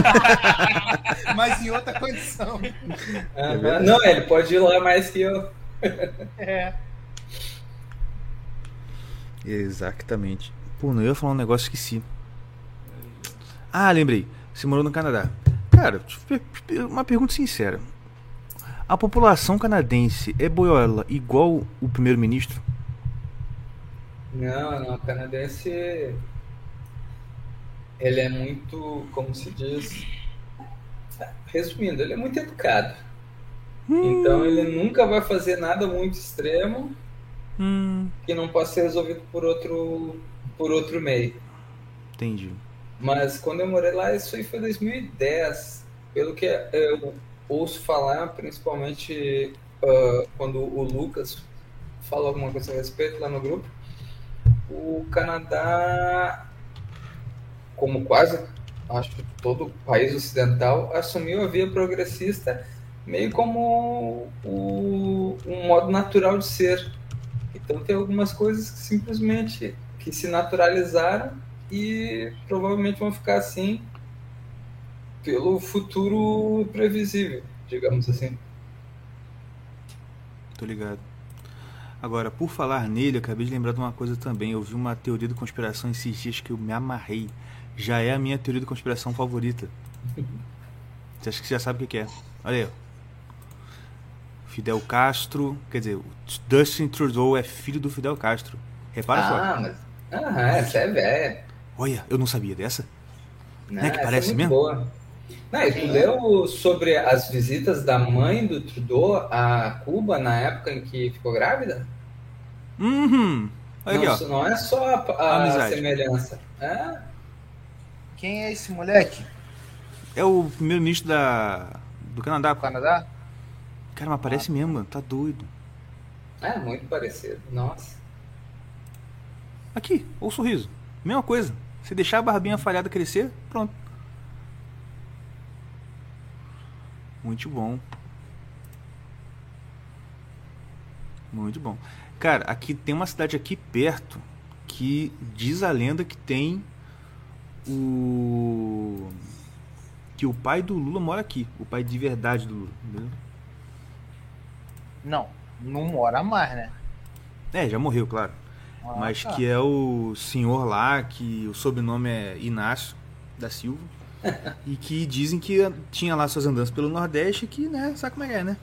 Mas em outra condição. Uhum. Não, ele pode ir lá mais que eu. É. Exatamente. Pô, não ia falar um negócio, esqueci. Ah, lembrei. Você morou no Canadá. Cara, uma pergunta sincera. A população canadense é boiola igual o primeiro-ministro? Não, não, o canadense ele é muito, como se diz, resumindo, ele é muito educado. Hum. Então ele nunca vai fazer nada muito extremo hum. que não possa ser resolvido por outro por outro meio. Entendi. Mas quando eu morei lá, isso aí foi 2010. Pelo que eu ouço falar, principalmente uh, quando o Lucas falou alguma coisa a respeito lá no grupo, o Canadá, como quase acho que todo país ocidental, assumiu a via progressista meio como o, um modo natural de ser. Então tem algumas coisas que simplesmente que se naturalizaram e provavelmente vão ficar assim pelo futuro previsível, digamos assim. Tô ligado. Agora, por falar nele, acabei de lembrar de uma coisa também. Eu vi uma teoria de conspiração esses dias que eu me amarrei. Já é a minha teoria de conspiração favorita. Você acha que você já sabe o que é? Olha aí. Fidel Castro, quer dizer, Dustin Trudeau é filho do Fidel Castro. Repara ah, só. Mas... Ah, essa é velha. Olha, eu não sabia dessa. Não, é que parece é mesmo? Boa. Não, e tu leu sobre as visitas da mãe do Trudeau a Cuba na época em que ficou grávida? Uhum. Aqui, não, ó. não é só a, a semelhança. É? Quem é esse moleque? É o primeiro-ministro da do Canadá. Do Canadá? Cara, mas parece ah. mesmo, tá doido. É, muito parecido. Nossa. Aqui, o sorriso. Mesma coisa. Se deixar a barbinha falhada crescer, pronto. Muito bom. Muito bom. Cara, aqui tem uma cidade aqui perto que diz a lenda que tem o que o pai do Lula mora aqui, o pai de verdade do Lula, entendeu? Não, não mora mais, né? É, já morreu, claro. Ah, Mas tá. que é o senhor lá, que o sobrenome é Inácio da Silva e que dizem que tinha lá suas andanças pelo Nordeste que, né, sabe como é que é, né?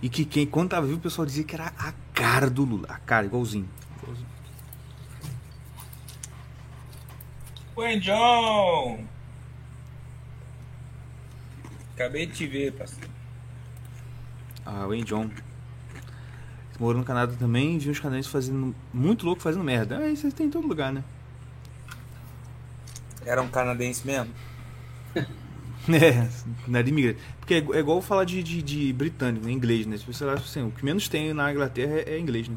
E que quem, quando tava vivo, o pessoal dizia que era a cara do Lula. A cara, igualzinho. igualzinho. Oi, John! Acabei de te ver, parceiro. Ah, o John. Morou no Canadá também, viu os canadenses fazendo muito louco, fazendo merda. É, isso tem em todo lugar, né? Era um canadense mesmo? é, não era imigrante. Porque é, é igual falar de, de, de britânico, né? inglês, né? Se você assim, o que menos tem na Inglaterra é, é inglês, né?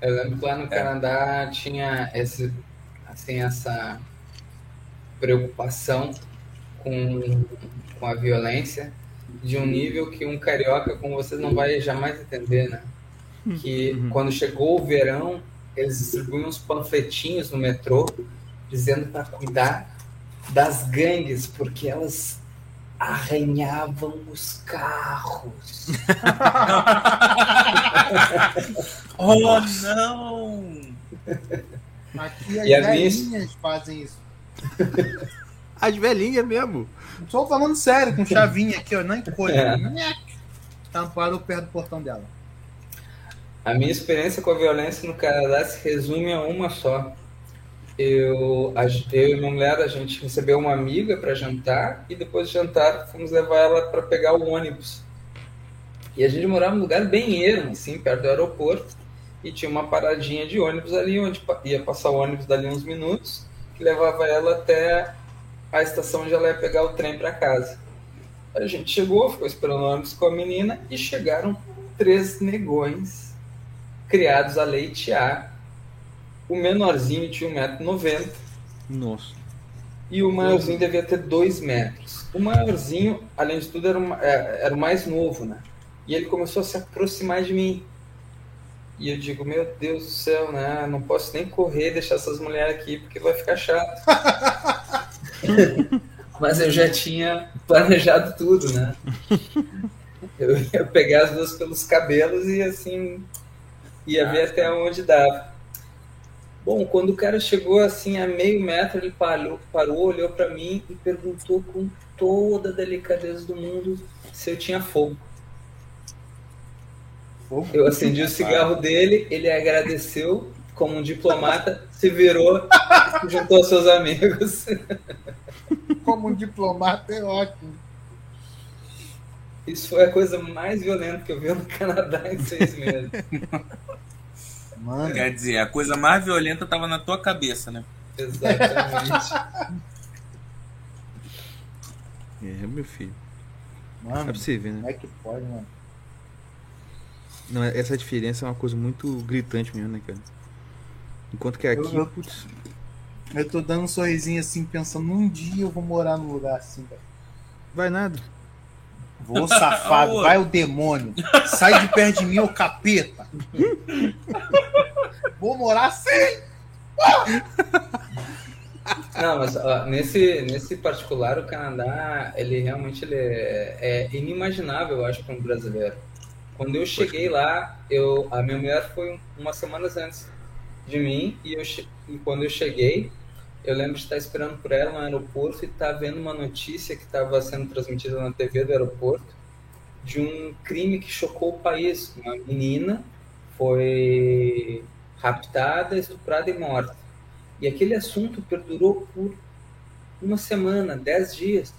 Eu lembro que lá no Canadá tinha esse, assim, essa preocupação com, com a violência de um nível que um carioca como você não vai jamais entender, né? Hum. Que uhum. quando chegou o verão, eles distribuíam uns panfletinhos no metrô dizendo para cuidar das gangues, porque elas arranhavam os carros. oh, não! Aqui as velhinhas minha... fazem isso. As velhinhas mesmo? Estou falando sério, com chavinha aqui, ó, não encolhe. É. Tampado perto do portão dela. A minha experiência com a violência no Canadá se resume a uma só eu, eu e minha mulher, a gente recebeu uma amiga para jantar e depois de jantar fomos levar ela para pegar o ônibus. E a gente morava num lugar bem ermo, assim, perto do aeroporto, e tinha uma paradinha de ônibus ali, onde ia passar o ônibus dali uns minutos, que levava ela até a estação onde ela ia pegar o trem para casa. A gente chegou, ficou esperando o ônibus com a menina e chegaram três negões criados a leitear o menorzinho tinha 1,90m. Nossa. E o maiorzinho devia ter 2 metros. O maiorzinho, além de tudo, era, uma, é, era o mais novo, né? E ele começou a se aproximar de mim. E eu digo, meu Deus do céu, né? Não posso nem correr, deixar essas mulheres aqui, porque vai ficar chato. Mas eu já tinha planejado tudo, né? Eu ia pegar as duas pelos cabelos e assim ia ver até onde dava. Bom, quando o cara chegou assim a meio metro, ele parou, parou olhou para mim e perguntou com toda a delicadeza do mundo se eu tinha fogo. fogo? Eu acendi o cigarro dele, ele agradeceu como um diplomata, se virou e juntou aos seus amigos. Como um diplomata é ótimo. Isso foi a coisa mais violenta que eu vi no Canadá em seis meses. Mano. Quer dizer, a coisa mais violenta estava na tua cabeça, né? Exatamente. é, meu filho. Mano, é pra você ver, né? Como é que pode, mano? Não, essa diferença é uma coisa muito gritante mesmo, né, cara? Enquanto que aqui. Eu, eu, putz, eu tô dando um sorrisinho assim, pensando, um dia eu vou morar num lugar assim, velho. Vai nada. Vou safado, vai o demônio. Sai de perto de mim, ô capeta. Vou morar sem. Não, mas ó, nesse, nesse particular, o Canadá, ele realmente ele é, é inimaginável, eu acho, para um brasileiro. Quando eu cheguei lá, eu, a minha mulher foi umas semanas antes de mim, e, eu, e quando eu cheguei, eu lembro de estar esperando por ela no aeroporto e estar vendo uma notícia que estava sendo transmitida na TV do aeroporto de um crime que chocou o país. Uma menina foi raptada, estuprada e morta. E aquele assunto perdurou por uma semana, dez dias,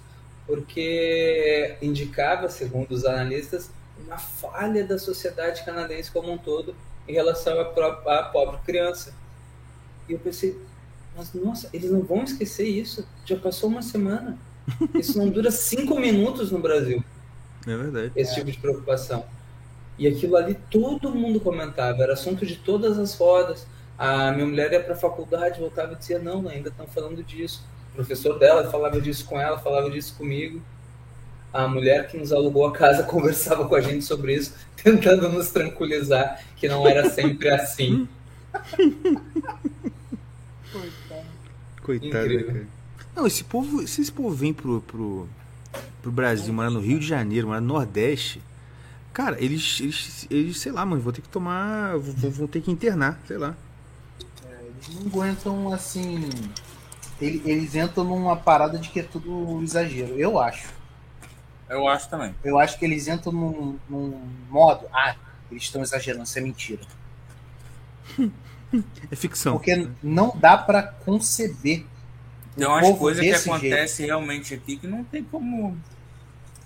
porque indicava, segundo os analistas, uma falha da sociedade canadense como um todo em relação à, própria, à pobre criança. E eu pensei, mas, nossa, eles não vão esquecer isso. Já passou uma semana. Isso não dura cinco minutos no Brasil. É verdade. Esse é. tipo de preocupação. E aquilo ali todo mundo comentava, era assunto de todas as rodas. A minha mulher ia para a faculdade, voltava e dizia: Não, ainda estão falando disso. O professor dela falava disso com ela, falava disso comigo. A mulher que nos alugou a casa conversava com a gente sobre isso, tentando nos tranquilizar que não era sempre assim. Coitado, cara. Não, esse povo, se esse povo vem pro, pro, pro Brasil, morar no Rio de Janeiro, morar no Nordeste, cara, eles, eles, eles sei lá, mano, vão ter que tomar. Vão, vão ter que internar, sei lá. É, eles não aguentam assim. Eles, eles entram numa parada de que é tudo exagero, eu acho. Eu acho também. Eu acho que eles entram num, num modo. Ah, eles estão exagerando, isso é mentira. É ficção. Porque não dá para conceber. Tem umas coisas que acontecem realmente aqui que não tem como.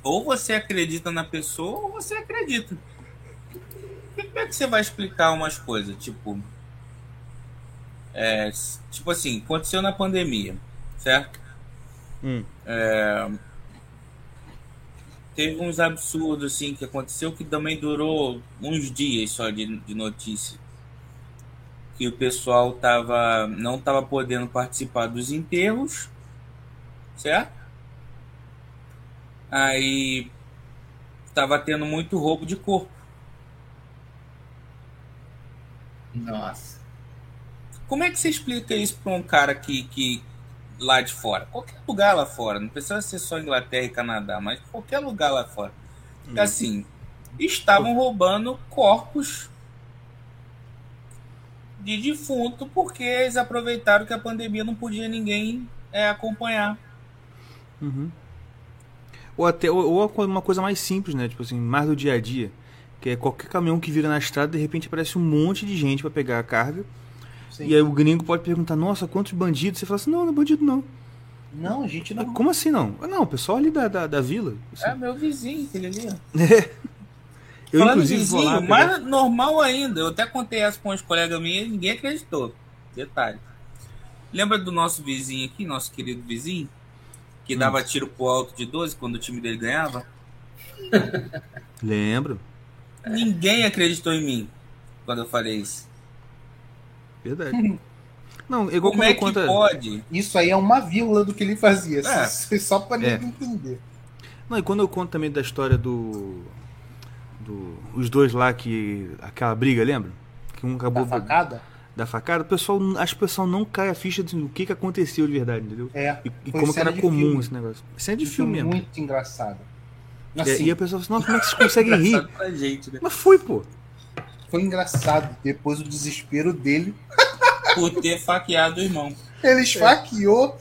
Ou você acredita na pessoa ou você acredita. Como é que você vai explicar umas coisas? Tipo. É, tipo assim, aconteceu na pandemia, certo? Hum. É, teve uns absurdos assim que aconteceu que também durou uns dias só de, de notícia que o pessoal tava, não estava podendo participar dos enterros, certo? Aí estava tendo muito roubo de corpo. Nossa. Como é que você explica isso para um cara que, que lá de fora? Qualquer lugar lá fora, não precisa ser só Inglaterra e Canadá, mas qualquer lugar lá fora. Hum. Assim, estavam roubando corpos de defunto porque eles aproveitaram que a pandemia não podia ninguém é, acompanhar. Uhum. Ou até ou, ou, uma coisa mais simples, né? Tipo assim, mais do dia a dia. Que é qualquer caminhão que vira na estrada, de repente aparece um monte de gente para pegar a carga. Sim. E aí o gringo pode perguntar, nossa, quantos bandidos? Você fala assim, não, não é bandido não. Não, a gente não. Como assim não? Não, o pessoal ali da, da, da vila. assim. É meu vizinho, aquele ali, ó. Eu, Falando inclusive, vizinho, lá. pegar- mais normal ainda. Eu até contei essa com uns colegas minhas e ninguém acreditou. Detalhe. Lembra do nosso vizinho aqui, nosso querido vizinho? Que Hum. dava tiro pro alto de 12 quando o time dele ganhava? Lembro. Ninguém acreditou em mim quando eu falei isso. Verdade. Não, igual Como é que conta. pode? Isso aí é uma vírgula do que ele fazia. É. Só- Só pra É. ninguém entender. Não, e quando eu conto também da história do. do os dois lá que. aquela briga, lembra? Que um Da acabou. facada? da facada, o pessoal, acho que o pessoal não cai a ficha do que, que aconteceu de verdade, entendeu? É. E, e como era de comum filme. esse negócio. Cena de Isso filme é mesmo. muito engraçado. É, Assim, e a pessoa fala assim, nossa, como é que vocês conseguem rir? Gente, né? Mas foi, pô. Foi engraçado. Depois o desespero dele, Por ter faqueado o irmão. ele esfaqueou.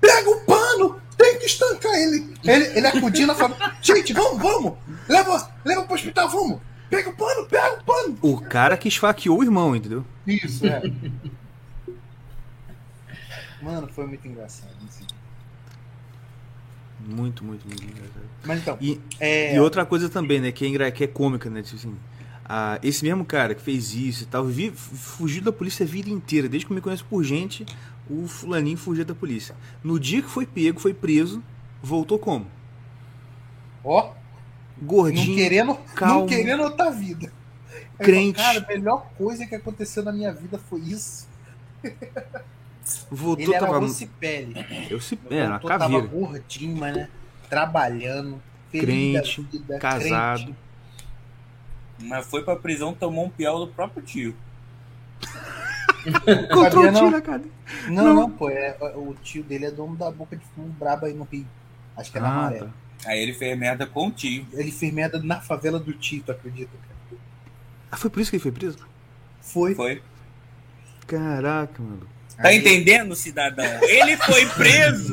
Pega o pano! Tem que estancar ele. Ele, ele acudindo e falando: Gente, vamos, vamos! Leva, leva pro hospital, vamos! Pega o pano, pega o pano! O cara que esfaqueou o irmão, entendeu? Isso, é. Mano, foi muito engraçado. assim. Muito, muito, muito engraçado. Mas então, E, é, e outra coisa também, né, que é, engra- que é cômica, né? Tipo assim, ah, esse mesmo cara que fez isso e tal, vi, fugiu da polícia a vida inteira. Desde que eu me conheço por gente, o fulaninho fugia da polícia. No dia que foi pego, foi preso, voltou como? ó, não Gordinho, querendo, calmo. não querendo outra vida. Aí Crente. Cara, a melhor coisa que aconteceu na minha vida foi isso. voltou, Ele era tava. Rossipelli. Eu se. É, uma Voltou, tava caveira. gordinho, mas né? Trabalhando. feliz Crente, da vida, casado. crente. Mas foi pra prisão, tomou um piau do próprio tio. Encontrou o não? na cadeia. Não, Não. não, pô. É, o tio dele é dono da boca de fumo braba aí no Rio. Acho que é na Ah, Maré. tá. Aí ele fez merda com o tio. Ele fez merda na favela do tio, tu acredita, cara? Ah, foi por isso que ele foi preso? Foi. Foi. Caraca, mano. Tá Aí- entendendo, cidadão? Ele foi preso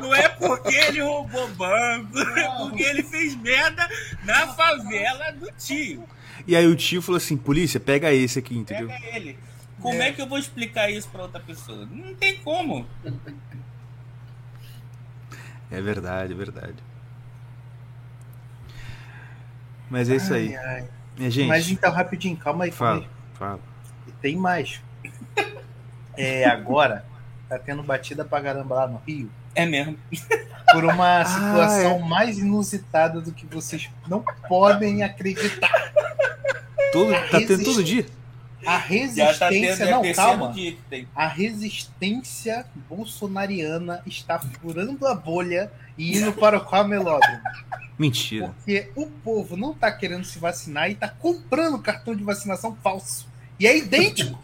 não é porque ele roubou banco, é porque ele fez merda na favela do tio. E aí o tio falou assim: polícia, pega esse aqui, entendeu? Pega ele. Como é. que eu vou explicar isso pra outra pessoa? Não tem como. É verdade, é verdade. Mas é isso aí. Ai, ai. Minha gente, Mas então, rapidinho, calma aí. fala, aí. fala. E tem mais. É, agora, tá tendo batida pra caramba lá no Rio. É mesmo. Por uma Ah, situação mais inusitada do que vocês não podem acreditar. Todo, tá tendo todo dia? A tá tendo resistência. é Não, calma. A resistência bolsonariana está furando a bolha e indo para o camelódromo. Mentira. Porque o povo não tá querendo se vacinar e tá comprando cartão de vacinação falso. E é idêntico.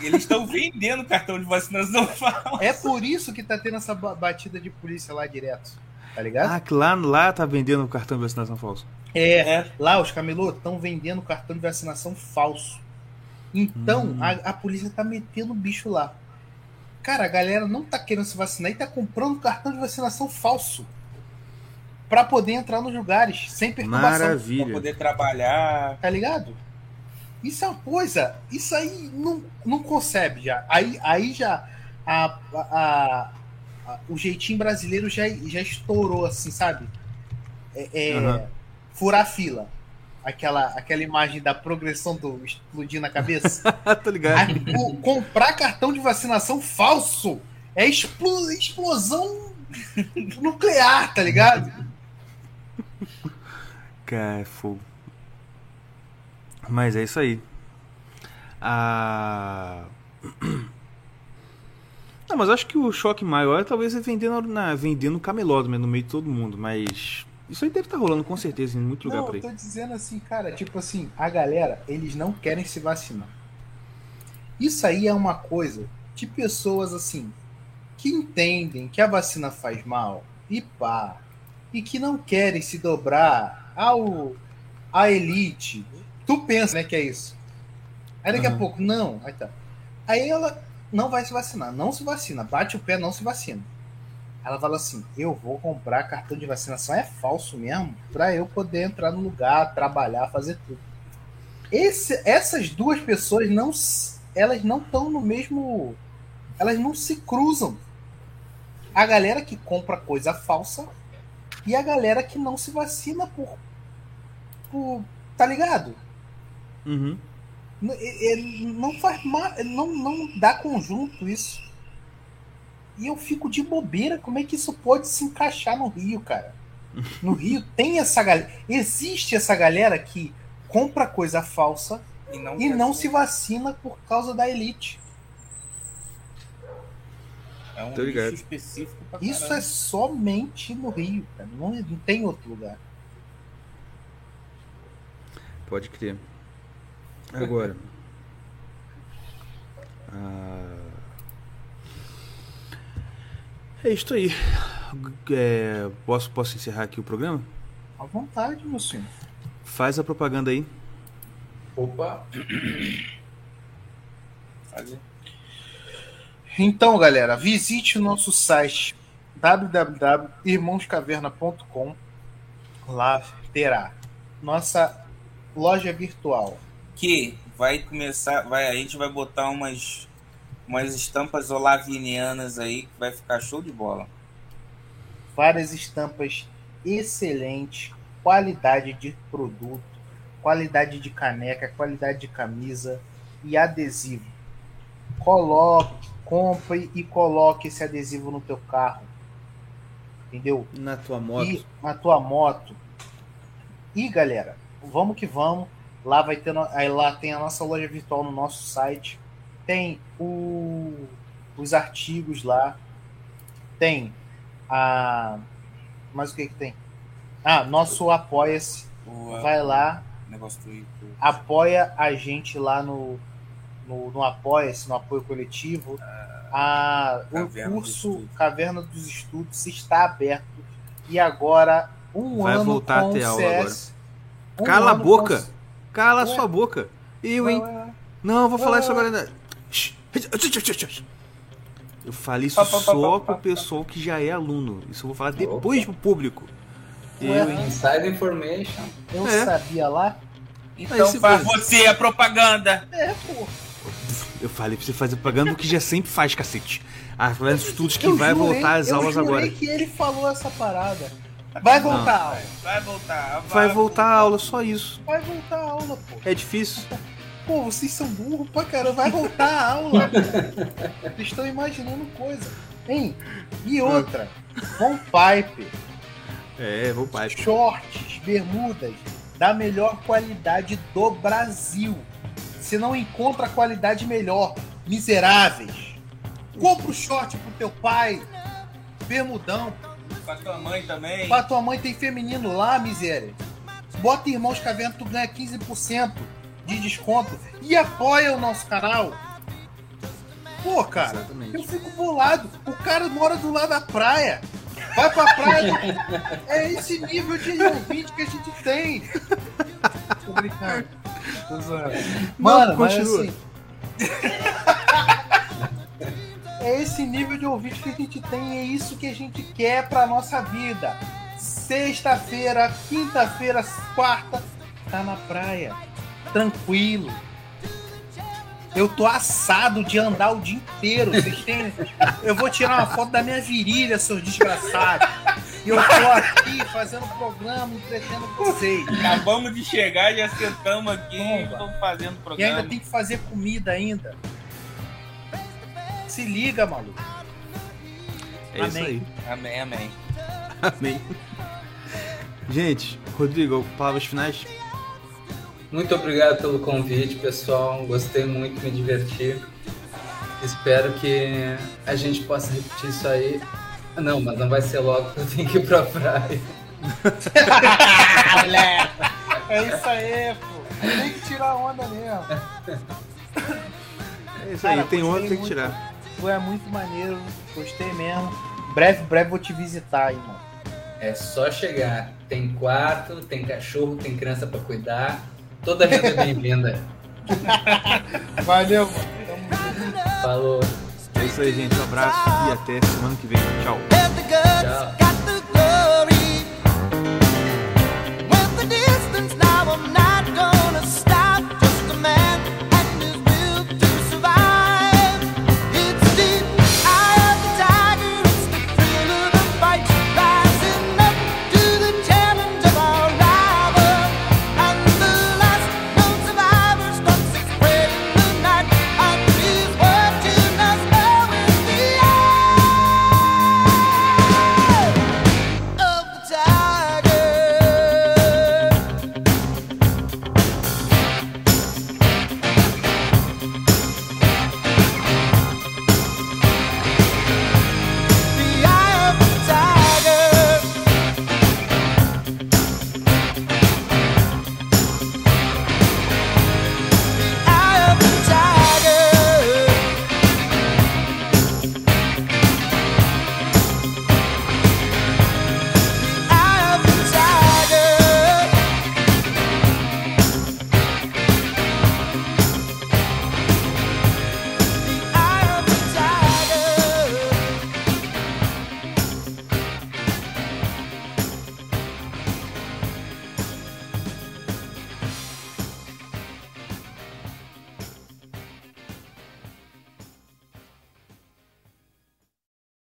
Eles estão vendendo cartão de vacinação falso. É por isso que tá tendo essa ba- batida de polícia lá direto. Tá ligado? Ah, que lá, lá tá vendendo cartão de vacinação falso. É, É. lá os camelô estão vendendo cartão de vacinação falso. Então, Hum. a, a polícia tá metendo o bicho lá. Cara, a galera não tá querendo se vacinar e tá comprando cartão de vacinação falso. Pra poder entrar nos lugares, sem perturbação. Pra Maravilha. poder trabalhar. Tá ligado? Isso é uma coisa. Isso aí não, não concebe já. Aí, aí já a, a- a- o jeitinho brasileiro já, já estourou, assim, sabe? É, é, Aham. Furar fila. Aquela, aquela imagem da progressão do explodir na cabeça. tá ligado? A- o- comprar cartão de vacinação falso é explo- explosão nuclear, tá ligado? Cara, é fogo. Mas é isso aí. Ah... Não, mas acho que o choque maior é talvez é vendendo, na, vendendo camelódromo né, no meio de todo mundo. Mas isso aí deve estar rolando com certeza em muito lugar Não, por eu tô dizendo assim, cara, tipo assim, a galera, eles não querem se vacinar. Isso aí é uma coisa de pessoas assim, que entendem que a vacina faz mal e pá, e que não querem se dobrar ao à elite. Tu pensa, né, que é isso. Aí daqui a Uhum. pouco, não, aí tá. Aí ela não vai se vacinar, não se vacina, bate o pé, não se vacina. Ela fala assim: eu vou comprar cartão de vacinação, é falso mesmo, pra eu poder entrar no lugar, trabalhar, fazer tudo. Esse- essas duas pessoas não, elas não estão no mesmo. Elas não se cruzam. A galera que compra coisa falsa e a galera que não se vacina por. por tá ligado? Uhum. Ele não faz mal, não, não dá conjunto isso. E eu fico de bobeira, como é que isso pode se encaixar no Rio, cara? No Rio tem essa galera. Existe essa galera que compra coisa falsa e não, e não se vacina por causa da elite. É um ligado. específico pra Isso é caralho. somente no Rio, cara. Não, não tem outro lugar. Pode crer. Agora. ah, É isso aí. É, posso, posso encerrar aqui o programa? À vontade, meu senhor. Faz a propaganda aí. Opa. Então, galera, visite o nosso site www.irmãoscaverna.com. Lá terá nossa loja virtual. Que vai começar, vai, a gente vai botar umas, umas estampas olavinianas aí que vai ficar show de bola. Várias estampas excelentes, qualidade de produto, qualidade de caneca, qualidade de camisa e adesivo. Coloque, compre e coloque esse adesivo no teu carro. Entendeu? Na tua moto. E na tua moto. E galera, vamos que vamos. Lá vai ter, no- aí lá tem a nossa loja virtual no nosso site. Tem o- os artigos lá. Tem a mais o que que tem? Ah, nosso apoia-se. Vai lá, o negócio do, do- apoia a gente lá no no, no apoia-se, no apoio coletivo. A, o Caverna curso Estudos. Caverna dos Estudos está aberto e agora um Vai ano voltar com a ter o aula CS. Um Cala a boca! com Cala a Ué? sua boca! Eu, hein? Ué. Não, eu vou falar Ué, isso ué. agora. Eu falei isso Pá, pá, pá, só pá, pro pá. pessoal que já é aluno. Isso eu vou falar depois pro público. Eu, hein? inside information. Eu É. sabia lá. Então foi. você a propaganda. É, pô. Eu falei pra você fazer propaganda o que já sempre faz, cacete. Ah, falando dos estudos que Eu vai jurei- voltar às eu aulas agora. que ele falou essa parada. Vai voltar a aula. Vai voltar. Vai voltar a aula, só isso. Vai voltar a aula, pô. É difícil. Pô, vocês são burros pra caramba. Vai voltar a aula. Vocês estão imaginando coisa. Hein? E outra. Von Pipe. É, vou pai. shorts, bermudas da melhor qualidade do Brasil. Você não encontra qualidade melhor, miseráveis. Compra o short pro teu pai, bermudão. Com a tua mãe também. Pra tua mãe tem feminino lá, miséria. Bota Irmãos Caverna, tu ganha 15% de desconto e apoia o nosso canal. Pô, cara, Exatamente. eu fico bolado. O cara mora do lado da praia. Vai pra praia. é esse nível de ouvinte que a gente tem. Tô brincando. Tô zoando. Mano, mas continua. assim. É esse nível de ouvinte que a gente tem. É isso que a gente quer pra nossa vida. Sexta-feira, quinta-feira, quarta, tá na praia. Tranquilo. Eu tô assado de andar o dia inteiro. Vocês têm. Eu vou tirar uma foto da minha virilha, seus desgraçados. E eu tô aqui fazendo programa, entretendo vocês. Acabamos de chegar, já sentamos aqui e estamos fazendo E ainda programa. tem que fazer comida ainda. Se liga, maluco. É isso Amém. aí. Amém, amém. Amém. Gente, Rodrigo, palavras finais? Muito obrigado pelo convite, pessoal. Gostei muito, me diverti. Espero que a gente possa repetir isso aí. Ah, Não, mas não vai ser logo, eu tenho que ir pra praia. É isso aí, pô. Tem que tirar onda mesmo. É isso Cara, aí, tem gostei outro, tem que muito. Foi muito maneiro. Gostei mesmo. Breve, breve vou te visitar aí, mano. É só chegar. Tem quarto, tem cachorro, tem criança pra cuidar. Toda gente é bem-vinda. Valeu, mano. Tamo junto. Falou. É isso aí, gente. Um abraço e até semana que vem. Tchau. I'm not gonna